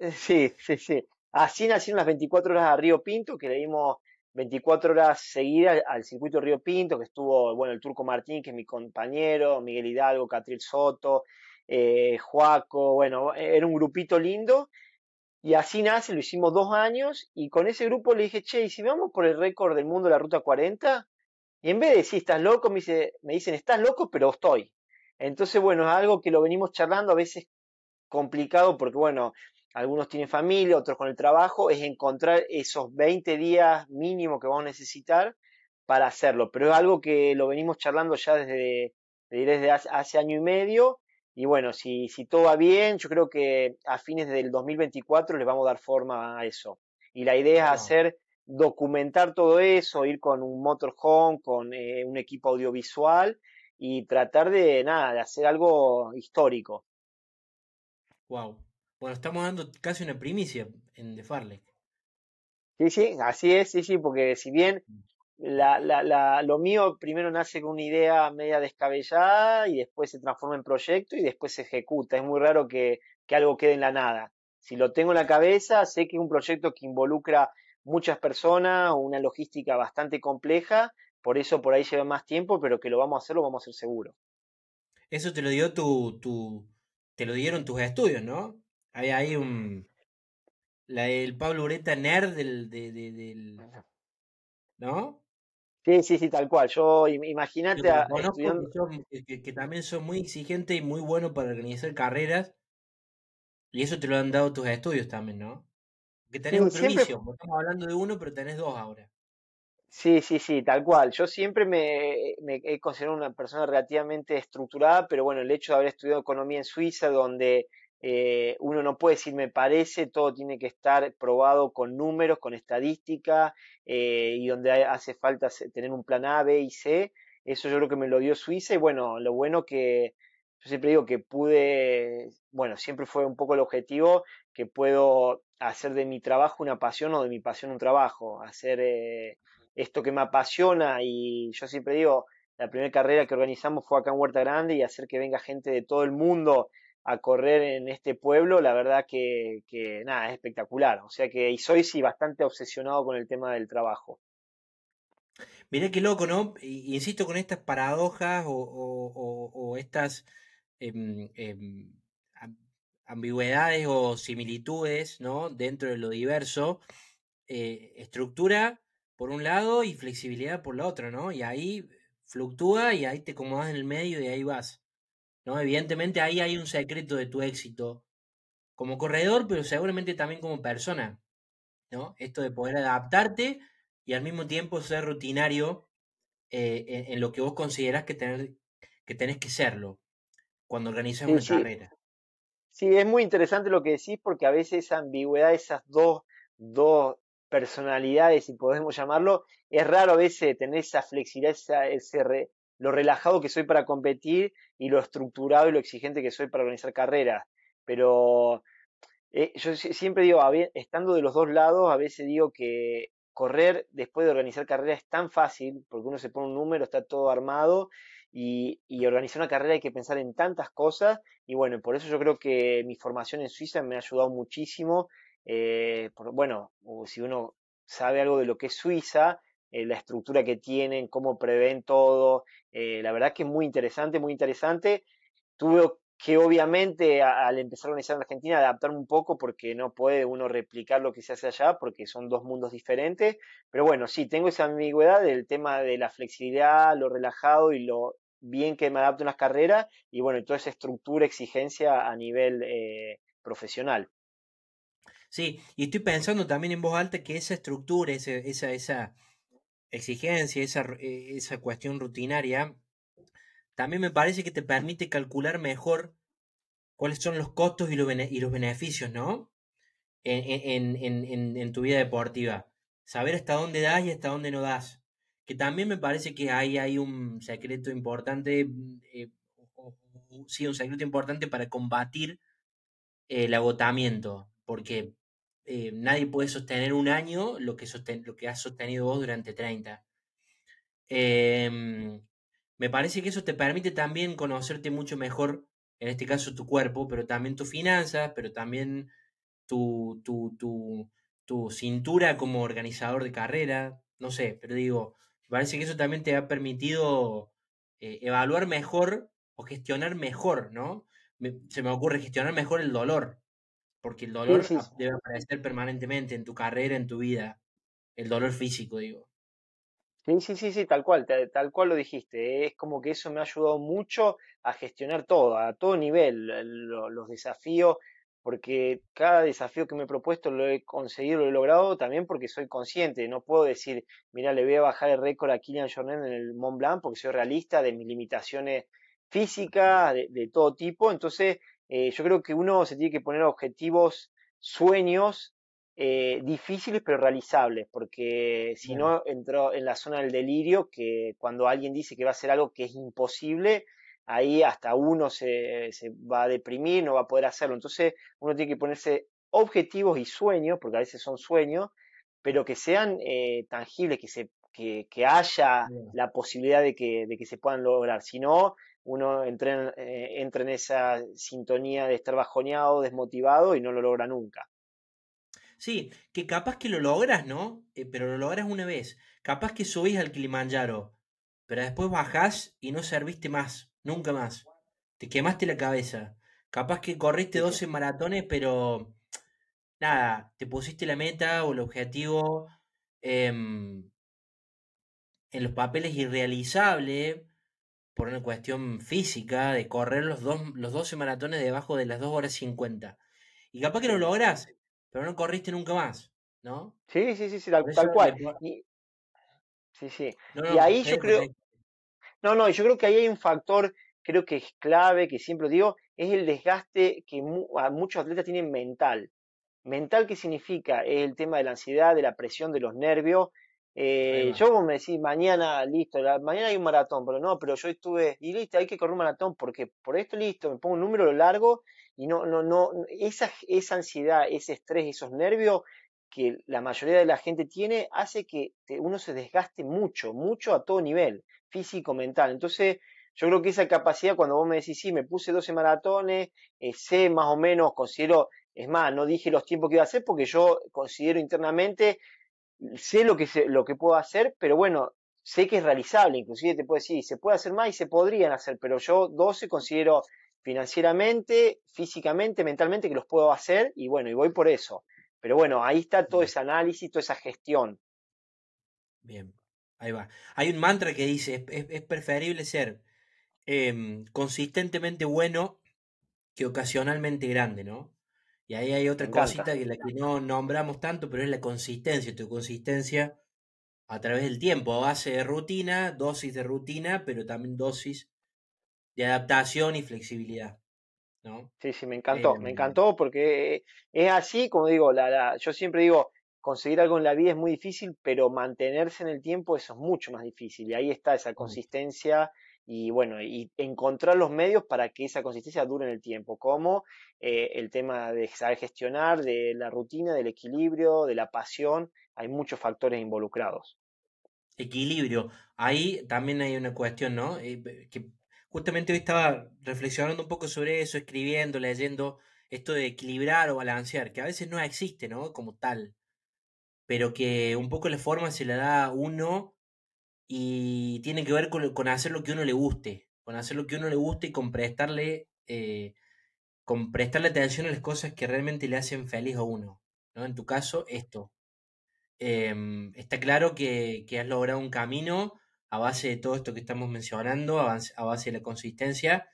sí, sí, sí. Así nacieron las 24 horas a Río Pinto, que le dimos 24 horas seguidas al circuito Río Pinto, que estuvo, bueno, el Turco Martín, que es mi compañero, Miguel Hidalgo, Catril Soto, eh, Juaco, bueno, era un grupito lindo. Y así nace, lo hicimos dos años, y con ese grupo le dije, che, ¿y si vamos por el récord del mundo de la Ruta 40? Y en vez de decir, estás loco, me, dice, me dicen, estás loco, pero estoy. Entonces, bueno, es algo que lo venimos charlando, a veces complicado, porque bueno, algunos tienen familia, otros con el trabajo, es encontrar esos 20 días mínimo que vamos a necesitar para hacerlo. Pero es algo que lo venimos charlando ya desde, desde hace, año y medio. Y bueno, si, si todo va bien, yo creo que a fines del 2024 les vamos a dar forma a eso. Y la idea es hacer, documentar todo eso, ir con un motorhome, con eh, un equipo audiovisual y tratar de, nada, de hacer algo histórico. Wow. Bueno, estamos dando casi una primicia en The Farley. Sí, sí, así es, sí, sí, porque si bien la, la, la, lo mío primero nace con una idea media descabellada y después se transforma en proyecto y después se ejecuta. Es muy raro que, que algo quede en la nada. Si lo tengo en la cabeza, sé que es un proyecto que involucra muchas personas, una logística bastante compleja, por eso por ahí lleva más tiempo, pero que lo vamos a hacer, lo vamos a hacer seguro. Eso te lo dio tu, tu te lo dieron tus estudios, ¿no? Hay ahí un. La, el Pablo Ureta nerd del, del. ¿No? Sí, sí, sí, tal cual. Yo, imagínate. Que, que, también son muy exigentes y muy buenos para organizar carreras. Y eso te lo han dado tus estudios también, ¿no? Que tenés un servicio. Estamos hablando de uno, pero tenés dos ahora. Sí, sí, sí, tal cual. Yo siempre me, me, he considerado una persona relativamente estructurada, pero bueno, el hecho de haber estudiado economía en Suiza, donde eh, uno no puede decir me parece, todo tiene que estar probado con números, con estadística, eh, y donde hace falta tener un plan A, B y C. Eso yo creo que me lo dio Suiza y bueno, lo bueno que yo siempre digo que pude, bueno, siempre fue un poco el objetivo, que puedo hacer de mi trabajo una pasión o de mi pasión un trabajo, hacer eh, esto que me apasiona y yo siempre digo, la primera carrera que organizamos fue acá en Huerta Grande y hacer que venga gente de todo el mundo a correr en este pueblo, la verdad que, nada, es espectacular. O sea que soy sí bastante obsesionado con el tema del trabajo. Mirá qué loco, ¿no? Insisto con estas paradojas o, estas em, em, ambigüedades o similitudes, ¿no? Dentro de lo diverso. Eh, estructura por un lado y flexibilidad por la otra, ¿no? Y ahí fluctúa y ahí te acomodas en el medio y ahí vas. ¿No? Evidentemente ahí hay un secreto de tu éxito como corredor, pero seguramente también como persona, ¿no? Esto de poder adaptarte y al mismo tiempo ser rutinario eh, en, lo que vos considerás que, tener, que tenés que serlo cuando organizas una carrera. Sí, es muy interesante lo que decís porque a veces esa ambigüedad, esas dos, dos personalidades, si podemos llamarlo, es raro a veces tener esa flexibilidad, ese lo relajado que soy para competir y lo estructurado y lo exigente que soy para organizar carreras. Pero Eh, yo siempre digo, estando de los dos lados, a veces digo que correr después de organizar carrera es tan fácil, porque uno se pone un número, está todo armado, y, organizar una carrera hay que pensar en tantas cosas, y bueno, por eso yo creo que mi formación en Suiza me ha ayudado muchísimo. Eh, bueno, si uno sabe algo de lo que es Suiza, eh, la estructura que tienen, cómo prevén todo, la verdad que es muy interesante, muy interesante. Tuve que obviamente al empezar a organizar en Argentina adaptar un poco porque no puede uno replicar lo que se hace allá porque son dos mundos diferentes, pero bueno, sí, tengo esa ambigüedad del tema de la flexibilidad, lo relajado y lo bien que me adapto a las carreras y bueno, toda esa estructura, exigencia a nivel eh, profesional. Sí, y estoy pensando también en voz alta que esa estructura, esa, esa exigencia, esa, eh, esa cuestión rutinaria, también me parece que te permite calcular mejor cuáles son los costos y los, beneficios, ¿no? En, tu vida deportiva. Saber hasta dónde das y hasta dónde no das. Que también me parece que ahí hay un secreto importante, eh, sí, un secreto importante para combatir el agotamiento, porque eh, nadie puede sostener un año lo que, lo que has sostenido vos durante 30. Eh, me parece que eso te permite también conocerte mucho mejor, en este caso tu cuerpo, pero también tus finanzas, pero también tu, tu, tu, tu cintura como organizador de carrera, no sé, pero digo, me parece que eso también te ha permitido eh, evaluar mejor o gestionar mejor, ¿no? se me ocurre gestionar mejor el dolor, porque el dolor debe aparecer permanentemente en tu carrera, en tu vida, el dolor físico, digo. Sí, sí, sí, sí, tal cual, tal, cual lo dijiste. Es como que eso me ha ayudado mucho a gestionar todo, a todo nivel, los desafíos, porque cada desafío que me he propuesto lo he conseguido, lo he logrado también porque soy consciente. No puedo decir, mira, le voy a bajar el récord a Kylian Jornet en el Mont Blanc porque soy realista de mis limitaciones físicas, de, todo tipo. Entonces, eh, yo creo que uno se tiene que poner objetivos, sueños eh, difíciles pero realizables, porque si no entro en la zona del delirio, que cuando alguien dice que va a hacer algo que es imposible, ahí hasta uno se, va a deprimir, no va a poder hacerlo. Entonces uno tiene que ponerse objetivos y sueños, porque a veces son sueños, pero que sean eh, tangibles, que, se, que, haya la posibilidad de que, de que se puedan lograr. Si no, uno entra en, eh, entra en esa sintonía de estar bajoneado, desmotivado y no lo logra nunca. Sí, que capaz que lo logras, ¿no? Eh, pero lo logras una vez. Capaz que subís al Kilimanjaro, pero después bajás y no serviste más, nunca más. Te quemaste la cabeza. Capaz que corriste 12 maratones, pero nada, te pusiste la meta o el objetivo em, en los papeles irrealizable por una cuestión física de correr los, dos, los 12 maratones debajo de las 2 horas 50. Y capaz que lo logras, pero no corriste nunca más, ¿no? Sí, sí, sí, sí tal, cual. sí, sí. y ahí yo creo... No, no, yo creo que ahí hay un factor, creo que es clave, que siempre digo, es el desgaste que muchos atletas tienen mental. Mental, ¿qué significa? Es el tema de la ansiedad, de la presión de los nervios. Eh, yo me decís, mañana, listo, mañana hay un maratón, pero no, pero yo estuve, y listo, hay que correr un maratón, porque por esto, listo, me pongo un número largo y no, no, no, esa, esa ansiedad, ese estrés, esos nervios que la mayoría de la gente tiene, hace que uno se desgaste mucho, mucho a todo nivel, físico, mental. Entonces, yo creo que esa capacidad, cuando vos me decís, sí, me puse 12 maratones, eh, sé más o menos, considero, es más, no dije los tiempos que iba a hacer porque yo considero internamente, sé lo que, lo que puedo hacer, pero bueno, sé que es realizable, inclusive te puedo decir, se puede hacer más y se podrían hacer, pero yo 12 considero financieramente, físicamente, mentalmente que los puedo hacer y bueno, y voy por eso. Pero bueno, ahí está todo ese análisis, toda esa gestión. Bien, ahí va. Hay un mantra que dice, es, preferible ser em, consistentemente bueno que ocasionalmente grande, ¿no? Y ahí hay otra cosita que la que no nombramos tanto, pero es la consistencia, tu consistencia a través del tiempo, a base de rutina, dosis de rutina, pero también dosis de adaptación y flexibilidad. ¿no? Sí, sí, me encantó, me em, encantó porque es así, como digo, la, yo siempre digo, conseguir algo en la vida es muy difícil, pero mantenerse en el tiempo eso es mucho más difícil y ahí está esa consistencia y bueno, y encontrar los medios para que esa consistencia dure en el tiempo, como eh, el tema de saber gestionar, de la rutina, del equilibrio, de la pasión, hay muchos factores involucrados. Equilibrio, ahí también hay una cuestión, ¿no? Eh, que justamente hoy estaba reflexionando un poco sobre eso, escribiendo, leyendo esto de equilibrar o balancear, que a veces no existe, ¿no? Como tal, pero que un poco la forma se la da uno y tiene que ver con, hacer lo que uno le guste, con hacer lo que uno le guste y con prestarle, eh, con prestarle atención a las cosas que realmente le hacen feliz a uno. ¿no? En tu caso, esto. Em, está claro que, has logrado un camino a base de todo esto que estamos mencionando, a base, de la consistencia,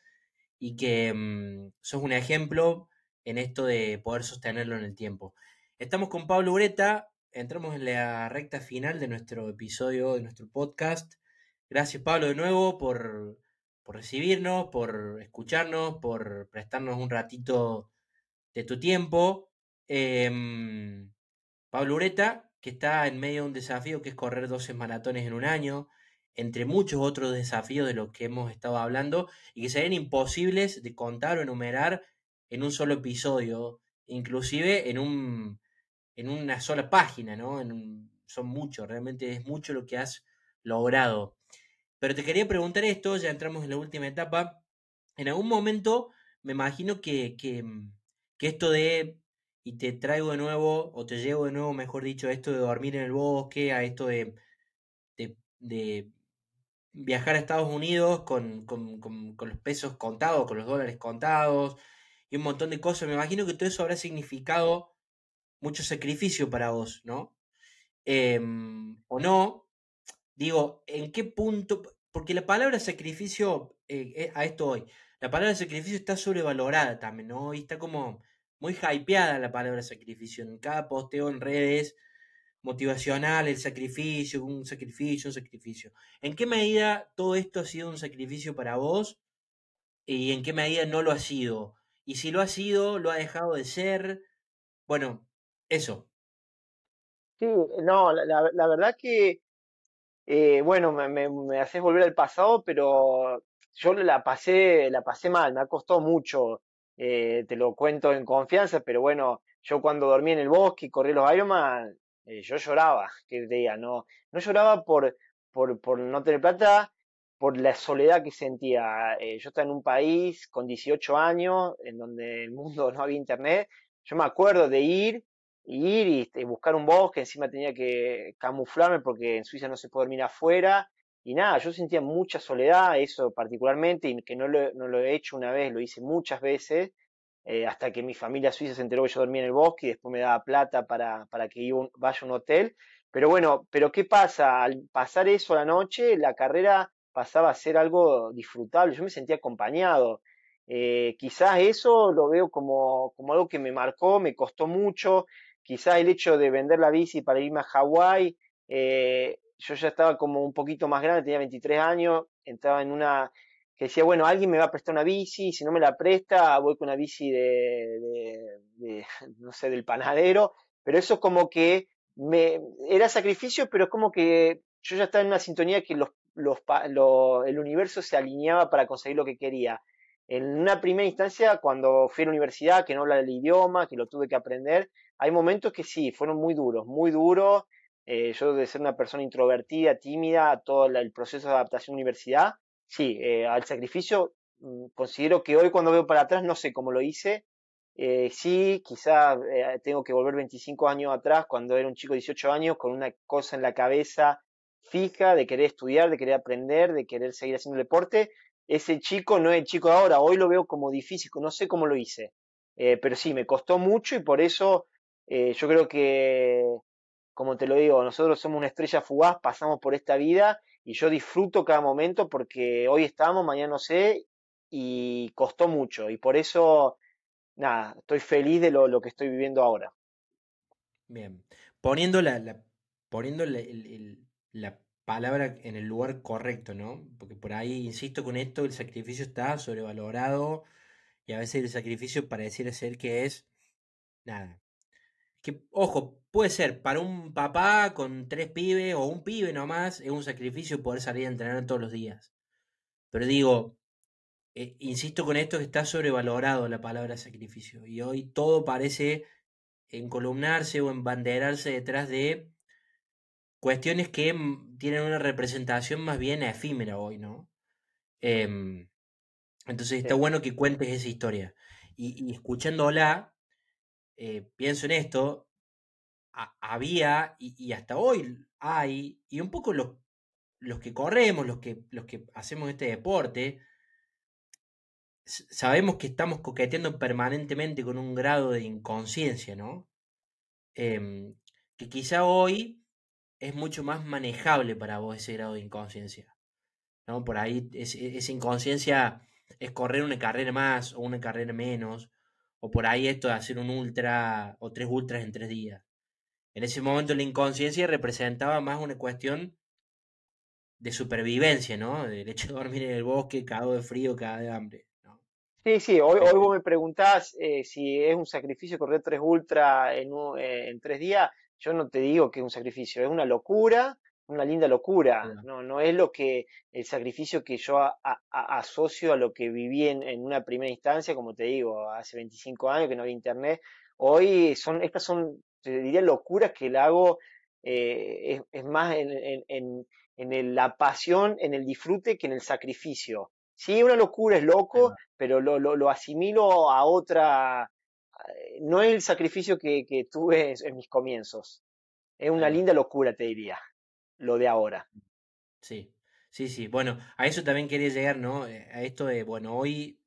y que em, sos un ejemplo en esto de poder sostenerlo en el tiempo. Estamos con Pablo Ureta, entramos en la recta final de nuestro episodio, de nuestro podcast. Gracias Pablo de nuevo por, recibirnos, por escucharnos, por prestarnos un ratito de tu tiempo. Em, Pablo Ureta, que está en medio de un desafío que es correr 12 maratones en un año, entre muchos otros desafíos de los que hemos estado hablando y que serían imposibles de contar o enumerar en un solo episodio, inclusive en un en una sola página, ¿no? son muchos, realmente es mucho lo que has logrado. Pero te quería preguntar esto, ya entramos en la última etapa. En algún momento me imagino que, que, mm, esto de, y te traigo de nuevo, o te llevo de nuevo, mejor dicho, esto de dormir en el bosque, a esto de, de, viajar a Estados Unidos con, con, con, los pesos contados, con los dólares contados, y un montón de cosas. Me imagino que todo eso habrá significado mucho sacrificio para vos, ¿no? Em, o no, digo, ¿en qué punto? Porque la palabra sacrificio, eh, eh, a esto hoy, la palabra sacrificio está sobrevalorada también, ¿no? Y está como muy hypeada la palabra sacrificio. En cada posteo en redes motivacional, el sacrificio, un sacrificio, un sacrificio. ¿En qué medida todo esto ha sido un sacrificio para vos? ¿Y en qué medida no lo ha sido? Y si lo ha sido, lo ha dejado de ser. Bueno, eso. Sí, no, la, verdad que, eh, bueno, me, me, haces volver al pasado, pero yo la pasé, la pasé mal, me ha costado mucho, eh, te lo cuento en confianza, pero bueno, yo cuando dormí en el bosque y corrí los Ironman, eh, yo lloraba, que diga, no, no lloraba por, por, por no tener plata, por la soledad que sentía. yo estaba en un país con 18 años, en donde el mundo no había internet, yo me acuerdo de ir ir y, este, buscar un bosque, encima tenía que camuflarme porque en Suiza no se puede dormir afuera. Y nada, yo sentía mucha soledad, eso particularmente, y que no lo, he hecho una vez, lo hice muchas veces, eh, hasta que mi familia suiza se enteró que yo dormía en el bosque y después me daba plata para, para que iba vaya a un hotel. Pero bueno, pero ¿qué pasa? Al pasar eso la noche, la carrera pasaba a ser algo disfrutable, yo me sentía acompañado. Eh, quizás eso lo veo como, como algo que me marcó, me costó mucho, quizá el hecho de vender la bici para irme a Hawái, eh, yo ya estaba como un poquito más grande, tenía 23 años, entraba en una que decía, bueno, alguien me va a prestar una bici, si no me la presta, voy con una bici de, no sé, del panadero, pero eso como que me, era sacrificio, pero como que yo ya estaba en una sintonía que los, los, el universo se alineaba para conseguir lo que quería. En una primera instancia, cuando fui a la universidad, que no hablaba el idioma, que lo tuve que aprender, hay momentos que sí, fueron muy duros, muy duros. Eh, yo de ser una persona introvertida, tímida, todo el proceso de adaptación a la universidad, sí, eh, al sacrificio, mm, considero que hoy cuando veo para atrás no sé cómo lo hice. Eh, sí, quizá tengo que volver 25 años atrás, cuando era un chico de 18 años, con una cosa en la cabeza fija de querer estudiar, de querer aprender, de querer seguir haciendo deporte. Ese chico no es el chico de ahora, hoy lo veo como difícil, no sé cómo lo hice. pero sí, me costó mucho y por eso eh, yo creo que, como te lo digo, nosotros somos una estrella fugaz, pasamos por esta vida y yo disfruto cada momento porque hoy estamos, mañana no sé, y costó mucho. Y por eso, nada, estoy feliz de lo, que estoy viviendo ahora. Bien, poniendo la, poniendo la palabra en el lugar correcto, ¿no? Porque por ahí, insisto con esto, el sacrificio está sobrevalorado y a veces el sacrificio pareciera ser que es, nada, que, ojo, puede ser para un papá con tres pibes o un pibe nomás, es un sacrificio poder salir a entrenar todos los días. Pero digo, eh, insisto con esto que está sobrevalorado la palabra sacrificio. Y hoy todo parece encolumnarse o embanderarse detrás de cuestiones que mm, tienen una representación más bien efímera hoy, ¿no? Em, entonces está bueno que cuentes esa historia. Y, escuchándola, eh, pienso en esto, había y, hasta hoy hay, y un poco los, los que corremos, los que, los que hacemos este deporte, sabemos que estamos coqueteando permanentemente con un grado de inconsciencia, ¿no? Em, que quizá hoy es mucho más manejable para vos ese grado de inconsciencia. ¿no? Por ahí esa inconsciencia es correr una carrera más o una carrera menos, o por ahí esto de hacer un ultra o tres ultras en tres días. En ese momento la inconsciencia representaba más una cuestión de supervivencia, ¿no? Del hecho de dormir en el bosque, cagado de frío, cagado de hambre. Sí, sí, hoy, hoy vos me preguntás eh, si es un sacrificio correr tres ultra en, eh, en tres días. Yo no te digo que es un sacrificio, es una locura, una linda locura. No, no es lo que el sacrificio que yo asocio a lo que viví en, en, una primera instancia, como te digo, hace 25 años que no había internet. Hoy son, estas son, te diría, locuras que la hago, eh, es, es, más en, en, en, la pasión, en el disfrute que en el sacrificio. Sí, una locura, es loco, pero lo, lo, lo, asimilo a otra. Eh, no es el sacrificio que, que tuve en mis comienzos. Es una linda locura, te diría, lo de ahora. Sí, sí, sí. Bueno, a eso también quería llegar, ¿no? Eh, a esto de, bueno, hoy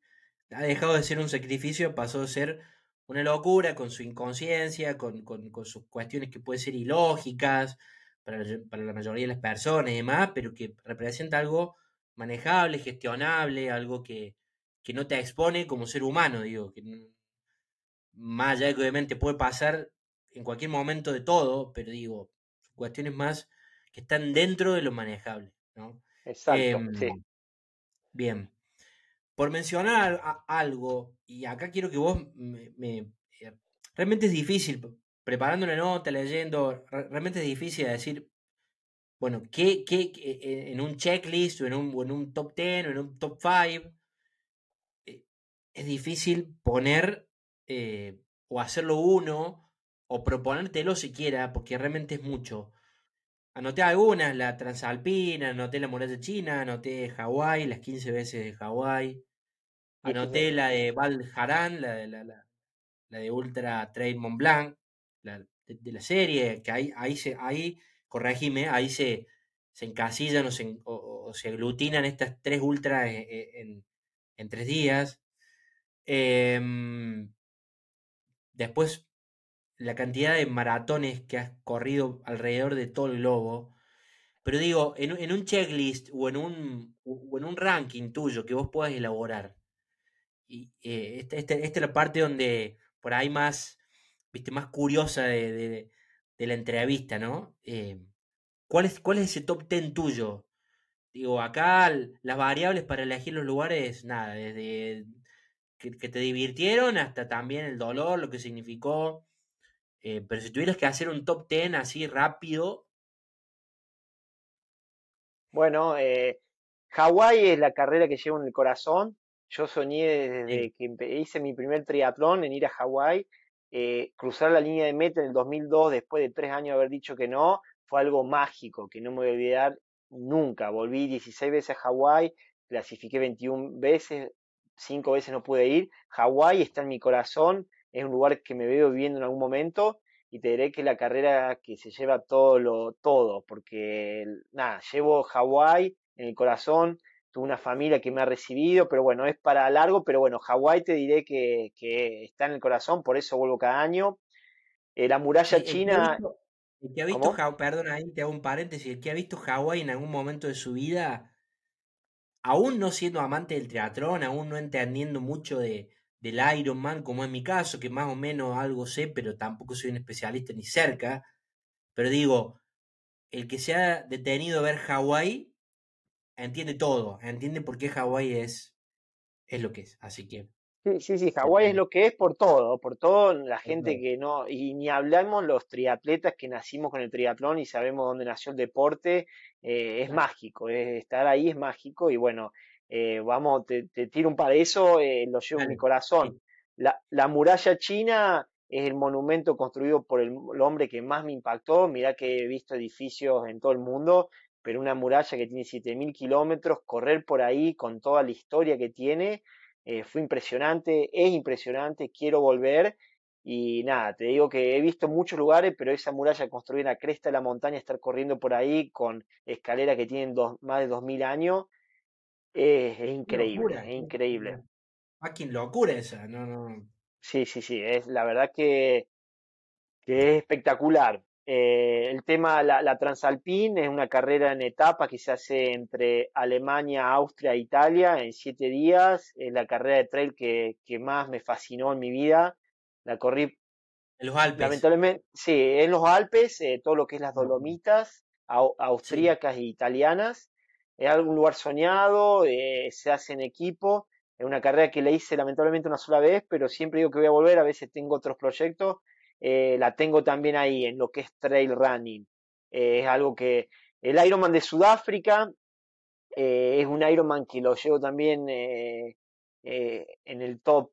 ha dejado de ser un sacrificio, pasó a ser una locura con su inconsciencia, con, con, sus cuestiones que pueden ser ilógicas para, para la mayoría de las personas y demás, pero que representa algo manejable, gestionable, algo que, que no te expone como ser humano, digo, que más allá de que obviamente puede pasar en cualquier momento de todo, pero digo, cuestiones más que están dentro de lo manejable, ¿no? Exacto, sí. Em, bien. Por mencionar algo, y acá quiero que vos me, eh, realmente es difícil, preparando una nota, leyendo, realmente es difícil decir bueno, ¿qué, qué, e, en un checklist o en un, en un top 10 o en un top 5? Eh, es difícil poner eh, o hacerlo uno o proponértelo siquiera, porque realmente es mucho. Anoté algunas, la Transalpina, anoté la muralla china, anoté Hawái, las 15 veces de Hawái. Anoté la de Val Haran, la de, la, la, de Ultra Trail Mont Blanc, la, de, la serie, que ahí, ahí, se, ahí corregime, ahí se, se encasillan o se, o, se, aglutinan estas tres ultras e, e, en, en, tres días. Em, después, la cantidad de maratones que has corrido alrededor de todo el globo. Pero digo, en, en un checklist o en un, o en un ranking tuyo que vos puedas elaborar. Y eh, esta, esta, esta, es la parte donde por ahí más, viste, más curiosa de, de, la entrevista, ¿no? Eh, ¿cuál, es, ¿Cuál es ese top ten tuyo? Digo, acá las variables para elegir los lugares, nada, desde que, te divirtieron hasta también el dolor, lo que significó. Eh, pero si tuvieras que hacer un top ten así rápido. Bueno, eh, Hawái es la carrera que llevo en el corazón. Yo soñé desde que hice mi primer triatlón en ir a Hawái eh, cruzar la línea de meta en el 2002 después de tres años de haber dicho que no, fue algo mágico que no me voy a olvidar nunca. Volví 16 veces a Hawái, clasifiqué 21 veces, 5 veces no pude ir. Hawái está en mi corazón, es un lugar que me veo viviendo en algún momento y te diré que la carrera que se lleva todo lo todo, porque nada, llevo Hawái en el corazón, una familia que me ha recibido, pero bueno, es para largo, pero bueno, Hawái te diré que, está en el corazón, por eso vuelvo cada año. Eh, la muralla china... El que ha visto, perdón, ahí te hago un paréntesis, el que ha visto Hawái en algún momento de su vida, aún no siendo amante del triatlón, aún no entendiendo mucho de, del Ironman, como en mi caso, que más o menos algo sé, pero tampoco soy un especialista ni cerca, pero digo, el que se ha detenido a ver Hawái entiende todo, entiende por qué Hawái es, es lo que es. Así que. Sí, sí, sí, Hawái es lo que es por todo, por todo la gente que no, y ni hablamos los triatletas que nacimos con el triatlón y sabemos dónde nació el deporte, eh, es mágico, estar ahí es mágico y bueno, eh, vamos, te, tiro un par de eso, eh, lo llevo en mi corazón. La, la, muralla china es el monumento construido por el, hombre que más me impactó. Mirá que he visto edificios en todo el mundo, pero una muralla que tiene 7.000 kilómetros, correr por ahí con toda la historia que tiene, eh, fue impresionante, es impresionante, quiero volver. Y nada, te digo que he visto muchos lugares, pero esa muralla construida en la cresta de la montaña, estar corriendo por ahí con escaleras que tienen dos, más de 2.000 años, es, increíble, es increíble. Fucking locura esa, no, no. Sí, sí, sí, es la verdad que, que es espectacular. Eh, el tema, la, la Transalpine es una carrera en etapa que se hace entre Alemania, Austria e Italia en siete días. Es la carrera de trail que, que más me fascinó en mi vida. La corrí. En los Alpes. Lamentablemente, sí, en los Alpes, eh, todo lo que es las Dolomitas, austríacas e italianas es algún lugar soñado, eh, se hace en equipo. Es una carrera que la hice lamentablemente una sola vez, pero siempre digo que voy a volver. A veces tengo otros proyectos. Eh, la tengo también ahí en lo que es trail running. Eh, es algo que. El Ironman de Sudáfrica es un Ironman que lo llevo también en el top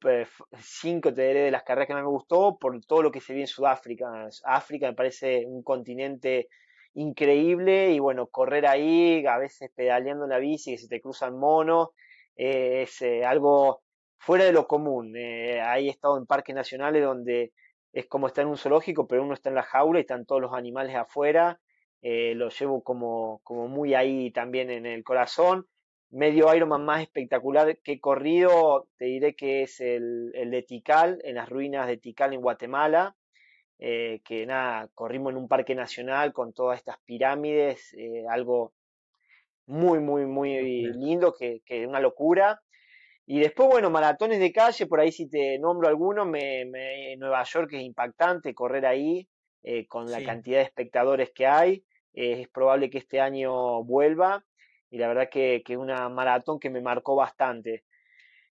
5, te diré, de las carreras que más me gustó, por todo lo que se ve en Sudáfrica. África me parece un continente increíble y bueno, correr ahí, a veces pedaleando la bici, que se te cruzan monos, eh, es eh, algo fuera de lo común. Eh, ahí he estado en parques nacionales donde es como estar en un zoológico, pero uno está en la jaula y están todos los animales afuera. lo llevo como, como muy ahí también en el corazón. Medio Ironman más espectacular que he corrido, te diré que es el, el de Tikal, en las ruinas de Tikal en Guatemala. Eh, que nada, corrimos en un parque nacional con todas estas pirámides, eh, algo muy, muy, muy lindo, que, que una locura. Y después, bueno, maratones de calle, por ahí si te nombro alguno, me, Nueva York es impactante correr ahí, eh, con la cantidad de espectadores que hay. es probable que este año vuelva. Y la verdad que es una maratón que me marcó bastante.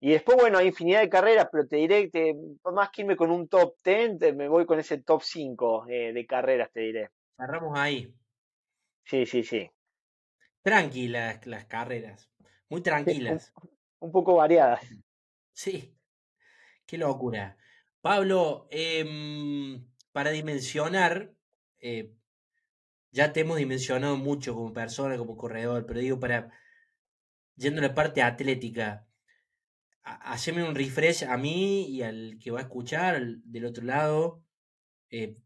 Y después, bueno, hay infinidad de carreras, pero te diré que más que irme con un top 10, me voy con ese top 5 eh, de carreras, te diré. Cerramos ahí. Sí, sí, sí. Tranquilas las carreras, muy tranquilas. un, poco variadas. Sí, qué locura. Pablo, em, para dimensionar, eh, ya te hemos dimensionado mucho como persona, como corredor, pero digo, para, yendo a la parte atlética, haceme un refresh a mí y al que va a escuchar del otro lado eh,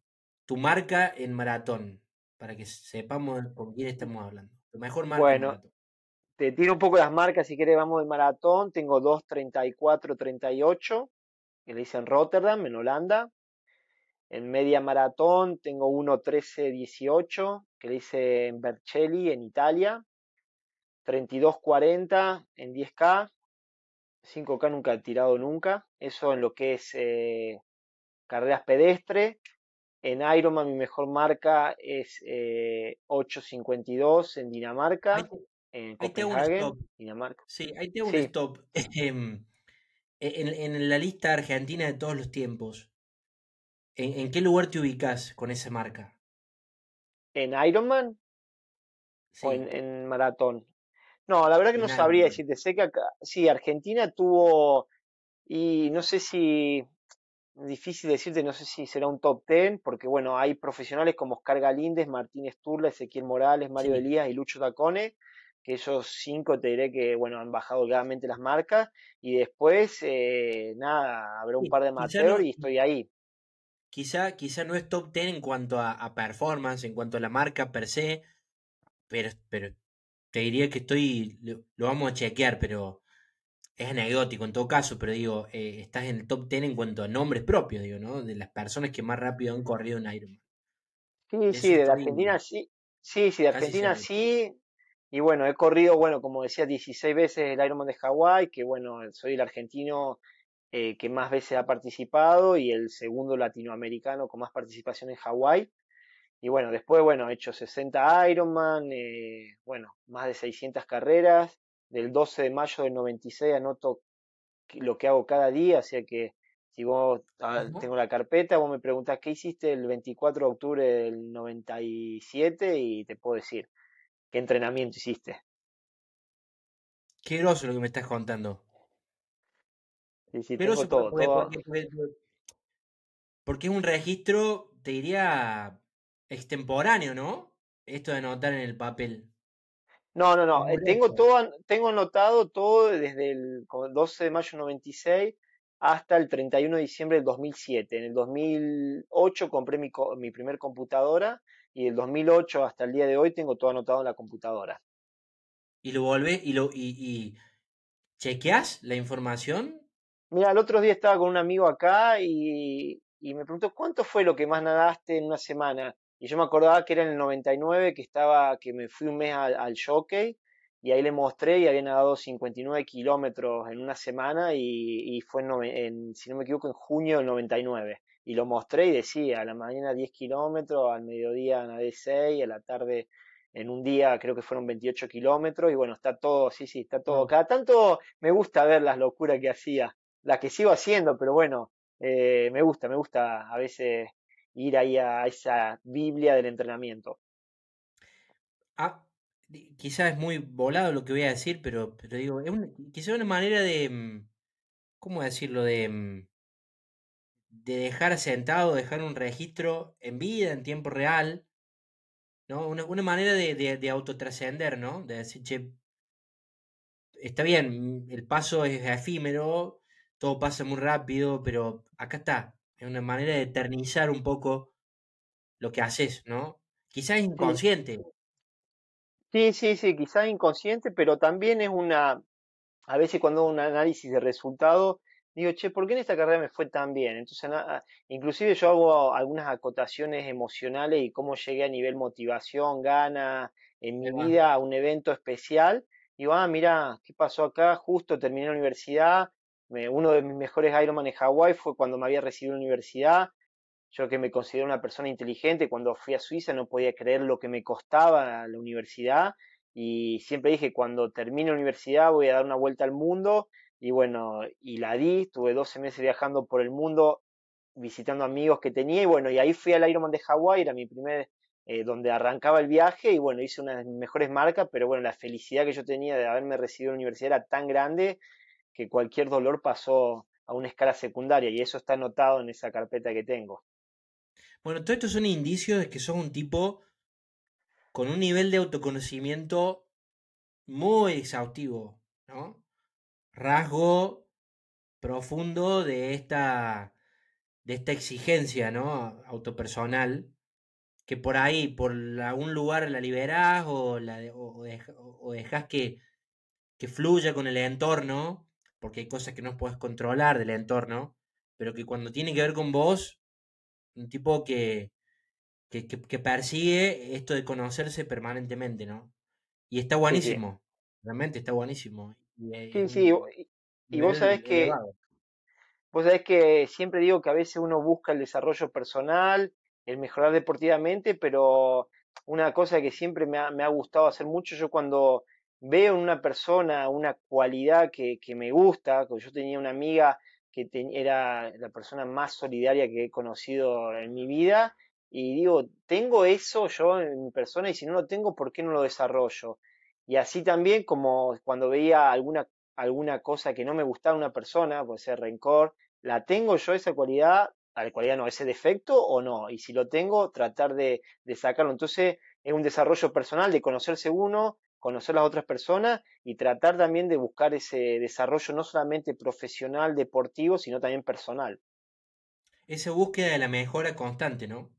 tu marca en maratón, para que sepamos con quién estamos hablando. Tu mejor marca bueno, Te tiro un poco las marcas si quieres, vamos de maratón. Tengo 2.34.38, que le hice en Rotterdam, en Holanda. En media maratón tengo 1.13.18, que le hice en Vercelli, en Italia. 32.40 en 10K, 5K nunca he tirado nunca. Eso en lo que es eh, carreras pedestre. En Ironman mi mejor marca es 8.52 eh, en Dinamarca. en Copenhagen, Dinamarca. Sí, ahí tengo un stop. Em, en, en, la lista argentina de todos los tiempos, ¿en, qué lugar te ubicas con esa marca? ¿En Ironman? Sí. ¿O en, en maratón? No, la verdad que no sabría decirte. Sé que acá, sí, Argentina tuvo, y no sé si, difícil decirte, no sé si será un top ten, porque bueno, hay profesionales como Oscar Galíndez, Martínez Turla, Ezequiel Morales, Mario Elías y Lucho Tacone, que esos cinco te diré que, bueno, han bajado claramente las marcas, y después, eh, nada, habrá un par de amateurs y estoy ahí. Quizá, quizá no es top ten en cuanto a, a performance, en cuanto a la marca per se, pero, pero te diría que estoy, lo, vamos a chequear, pero es anecdótico en todo caso, pero digo, eh, estás en el top 10 en cuanto a nombres propios, digo, ¿no? De las personas que más rápido han corrido en Ironman. Sí, sí, de Argentina sí. Sí, sí, de Argentina sí. Y bueno, he corrido, bueno, como decía, 16 veces el Ironman de Hawái, que bueno, soy el argentino eh, que más veces ha participado y el segundo latinoamericano con más participación en Hawái. Y bueno, después, bueno, he hecho 60 Ironman, eh, bueno, más de 600 carreras. Del 12 de mayo del 96 anoto lo que hago cada día, o sea que si vos ah, tengo la carpeta, vos me preguntás qué hiciste el 24 de octubre del 97 y te puedo decir qué entrenamiento hiciste. Qué groso lo que me estás contando. Sí, sí, Pero tengo todo, porque, todo. porque, porque es un registro, te diría, extemporáneo, ¿no? Esto de anotar en el papel. No, no, no. eh, Tengo todo, tengo anotado todo desde el co- 12 de mayo del 96 hasta el 31 de diciembre del 2007. En el 2008 compré mi, mi primer computadora y del 2008 hasta el día de hoy tengo todo anotado en la computadora. Y lo volvés y lo y, y chequeás la información. Mira, el otro día estaba con un amigo acá y, y me preguntó, ¿cuánto fue lo que más nadaste en una semana? Y yo me acordaba que era en el 99, que estaba, que me fui un mes al, al Jockey y ahí le mostré y había nadado 59 kilómetros en una semana y, y fue en, si no me equivoco, en junio del 99. Y lo mostré y decía, a la mañana 10 kilómetros, al mediodía nadé 6, a la tarde en un día creo que fueron 28 kilómetros y bueno, está todo, sí, sí, está todo. Cada tanto me gusta ver las locuras que hacía la que sigo haciendo, pero bueno, eh, me gusta, me gusta a veces ir ahí a esa Biblia del entrenamiento. Ah, quizás es muy volado lo que voy a decir, pero, pero digo, es una, quizás una manera de, mm, ¿cómo decirlo? De, mm, de dejar sentado, dejar un registro en vida, en tiempo real, ¿no? Una, una manera de, de, de autotrascender, ¿no? De decir, che, está bien, mm, el paso es efímero, todo pasa muy rápido, pero acá está. Es una manera de eternizar un poco lo que haces, ¿no? Quizás inconsciente. sí, sí, sí, quizás inconsciente, pero también es una, a veces cuando hago un análisis de resultado, digo, che, ¿por qué en esta carrera me fue tan bien? Entonces, na- a- inclusive yo hago algunas acotaciones emocionales y cómo llegué a nivel motivación, gana en mi vida a un evento especial. Digo, ah, mira, ¿qué pasó acá? Justo terminé la universidad. Me- uno de mis mejores Ironman en Hawái fue cuando me había recibido en la universidad. Yo que me considero una persona inteligente, cuando fui a Suiza no podía creer lo que me costaba la universidad y siempre dije, cuando termine la universidad voy a dar una vuelta al mundo y bueno, y la di, tuve 12 meses viajando por el mundo visitando amigos que tenía y bueno, y ahí fui al Ironman de Hawái, era mi primer, eh, donde arrancaba el viaje y bueno, hice una de mis mejores marcas, pero bueno, la felicidad que yo tenía de haberme recibido en la universidad era tan grande que cualquier dolor pasó a una escala secundaria y eso está anotado en esa carpeta que tengo. Bueno, todo esto son indicios de que sos un tipo con un nivel de autoconocimiento muy exhaustivo, ¿no? Rasgo profundo de esta, de esta exigencia, ¿no? Autopersonal, que por ahí, por algún lugar la liberás o, la, o, o dejás que, que fluya con el entorno, porque hay cosas que no puedes controlar del entorno, pero que cuando tiene que ver con vos, un tipo que, que, que- que persigue esto de conocerse permanentemente, ¿no? Y está Sí, sí. buenísimo, realmente está buenísimo. Y es Sí, sí, y, y vos sabés que elevado. Vos sabés que siempre digo que a veces uno busca el desarrollo personal, el mejorar deportivamente, pero una cosa que siempre me ha, me ha gustado hacer mucho, yo cuando veo en una persona una cualidad que, que me gusta, yo tenía una amiga que te- era la persona más solidaria que he conocido en mi vida, y digo, tengo eso yo en mi persona y si no lo tengo, ¿por qué no lo desarrollo? Y así también como cuando veía alguna, alguna cosa que no me gustaba en una persona, puede ser rencor, ¿La tengo yo esa cualidad? La cualidad no, ese defecto o no. Y si lo tengo, tratar de, de sacarlo. Entonces, es un desarrollo personal de conocerse uno, conocer las otras personas y tratar también de buscar ese desarrollo no solamente profesional, deportivo, sino también personal. Esa búsqueda de la mejora constante, ¿no?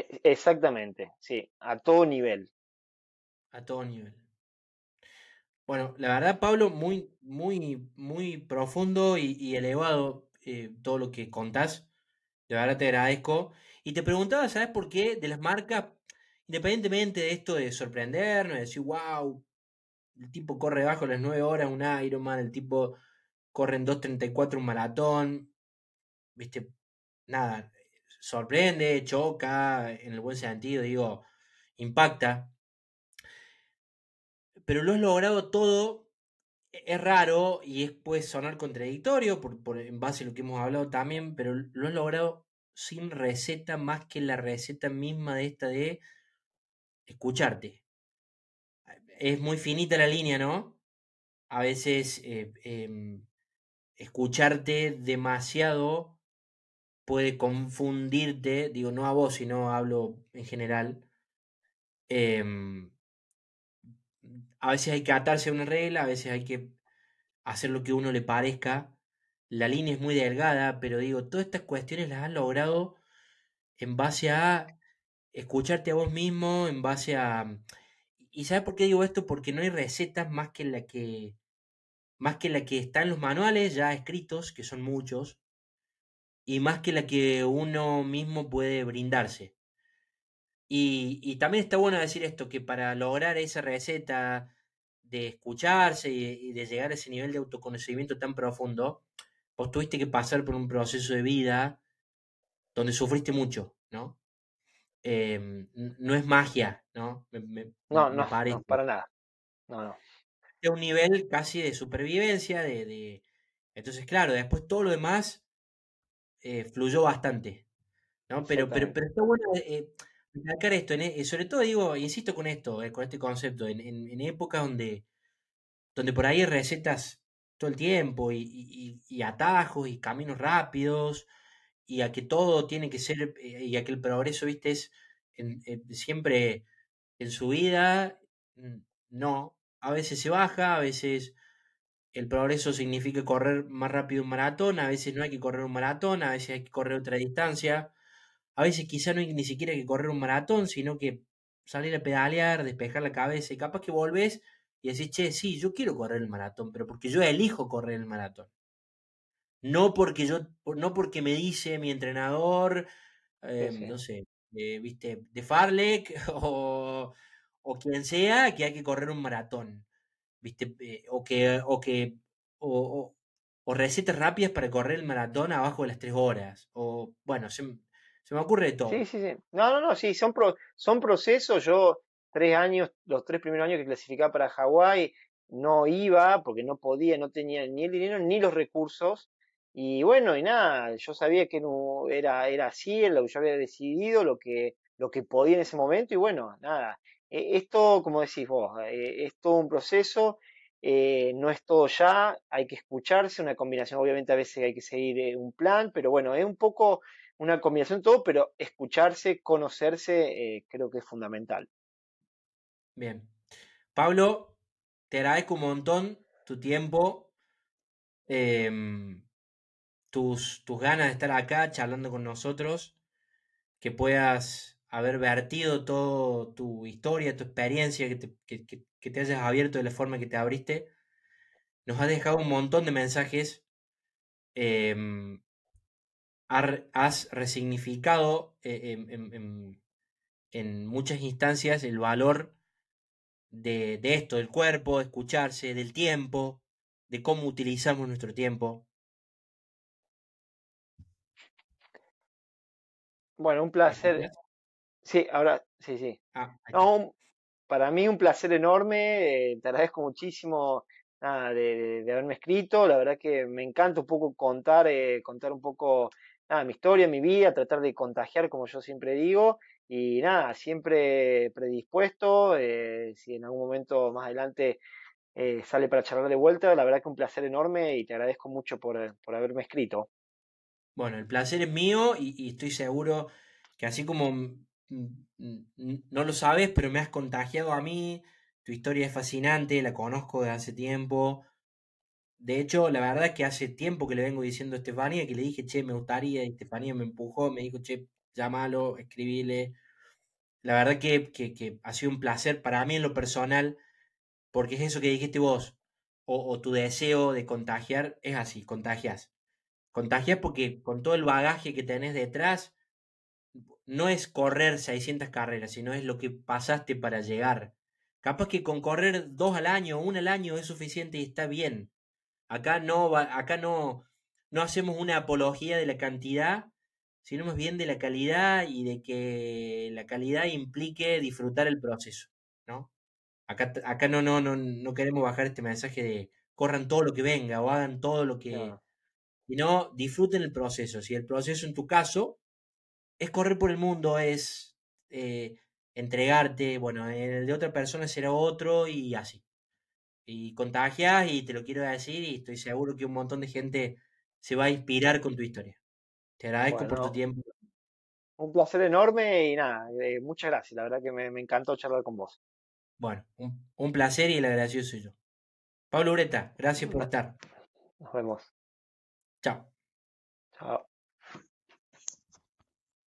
E- exactamente, sí, a todo nivel. A todo nivel. Bueno, la verdad, Pablo, muy, muy, muy profundo y, y elevado eh, todo lo que contás. De verdad te agradezco. Y te preguntaba, ¿sabes por qué? De las marcas, independientemente de esto de sorprendernos, de decir, wow, el tipo corre bajo las 9 horas un Ironman, el tipo corre en dos treinta y cuatro un maratón, viste, nada, sorprende, choca, en el buen sentido, digo, impacta, pero lo has logrado todo, e- es raro y es, puede sonar contradictorio por- en base a lo que hemos hablado también, pero lo has logrado sin receta más que la receta misma de esta de escucharte. Es muy finita la línea, ¿no? a veces eh, em, escucharte demasiado puede confundirte, digo, no a vos, sino hablo en general. Em, a veces hay que atarse a una regla, a veces hay que hacer lo que uno le parezca. La línea es muy delgada, pero digo, todas estas cuestiones las has logrado en base a escucharte a vos mismo, en base a... ¿Y sabes por qué digo esto? Porque no hay recetas más que la que más que la que está en los manuales ya escritos, que son muchos, y más que la que uno mismo puede brindarse. Y, también está bueno decir esto, que para lograr esa receta de escucharse y, de llegar a ese nivel de autoconocimiento tan profundo, vos tuviste que pasar por un proceso de vida donde sufriste mucho, ¿no? Em, no es magia, ¿no? no, no, no, para nada. No, no. Es un nivel casi de supervivencia, de, Entonces, claro, después todo lo demás eh, fluyó bastante, ¿no? Pero, pero, pero está bueno eh, esto, e, sobre todo digo, insisto con esto, eh, con este concepto, en, en, épocas donde, donde por ahí hay recetas todo el tiempo y, y, atajos y caminos rápidos y a que todo tiene que ser, y a que el progreso, viste, es siempre en su vida, no, a veces se baja, a veces el progreso significa correr más rápido un maratón, a veces no hay que correr un maratón, a veces hay que correr otra distancia, a veces quizá no hay ni siquiera que correr un maratón, sino que salir a pedalear, despejar la cabeza y capaz que volves y decís, che, sí, yo quiero correr el maratón, pero porque yo elijo correr el maratón. No porque yo, no porque me dice mi entrenador, em, no sé, eh, viste, de Farlek o, o, quien sea, que hay que correr un maratón. Viste, eh, o que, o que, o, o, recetas rápidas para correr el maratón abajo de las tres horas. O, bueno, se, se me ocurre de todo. Sí, sí, sí. No, no, no, sí, son, son procesos. Yo, tres años, los tres primeros años que clasificaba para Hawái, no iba porque no podía, no tenía ni el dinero ni los recursos. Y bueno, y nada, yo sabía que no era, era así, lo que yo había decidido, lo que, lo que podía en ese momento, y bueno, nada. E, esto, como decís vos, eh, es todo un proceso, eh, no es todo ya, hay que escucharse, una combinación, obviamente a veces hay que seguir eh, un plan, pero bueno, es un poco una combinación todo, pero escucharse, conocerse, creo que es fundamental. Bien. Pablo, te agradezco un montón tu tiempo, em, tus, tus ganas de estar acá charlando con nosotros, que puedas haber vertido toda tu historia, tu experiencia, que te, que te hayas abierto de la forma que te abriste. Nos has dejado un montón de mensajes eh, has resignificado eh, en, muchas instancias el valor de, esto, del cuerpo, de escucharse, del tiempo, de cómo utilizamos nuestro tiempo. Bueno, un placer. Sí, ahora, sí, sí. Ah, para mí un placer enorme, eh, te agradezco muchísimo de, haberme escrito, la verdad que me encanta un poco contar, eh, contar un poco nada, mi historia, mi vida, tratar de contagiar, como yo siempre digo, y nada, siempre predispuesto, eh, si en algún momento más adelante eh, sale para charlar de vuelta, la verdad que un placer enorme y te agradezco mucho por, por haberme escrito. Bueno, el placer es mío y, estoy seguro que así como no lo sabes, pero me has contagiado a mí, tu historia es fascinante, la conozco de hace tiempo, de hecho, la verdad es que hace tiempo que le vengo diciendo a Estefanía que le dije, che, me gustaría, y Estefanía me empujó, me dijo, che, llámalo, escribile. La verdad que, que, ha sido un placer para mí en lo personal, porque es eso que dijiste vos, o, tu deseo de contagiar, es así, contagias. Contagias porque con todo el bagaje que tenés detrás, no es correr 600 carreras, sino es lo que pasaste para llegar. Capaz que con correr dos al año, una al año es suficiente y está bien. Acá no, acá no, no hacemos una apología de la cantidad, sino más bien de la calidad y de que la calidad implique disfrutar el proceso, ¿no? Acá, no, no, no queremos bajar este mensaje de corran todo lo que venga o hagan todo lo que... Sino disfruten el proceso. Si el proceso en tu caso es correr por el mundo, es eh, entregarte, bueno, el de otra persona será otro y así. y contagias y te lo quiero decir y estoy seguro que un montón de gente se va a inspirar con tu historia. Te agradezco por tu tiempo. Un placer enorme y nada, eh, muchas gracias. La verdad que me, encantó charlar con vos. Bueno, un, placer y el agradecido soy yo. Pablo Ureta, gracias por estar. Nos vemos. 好。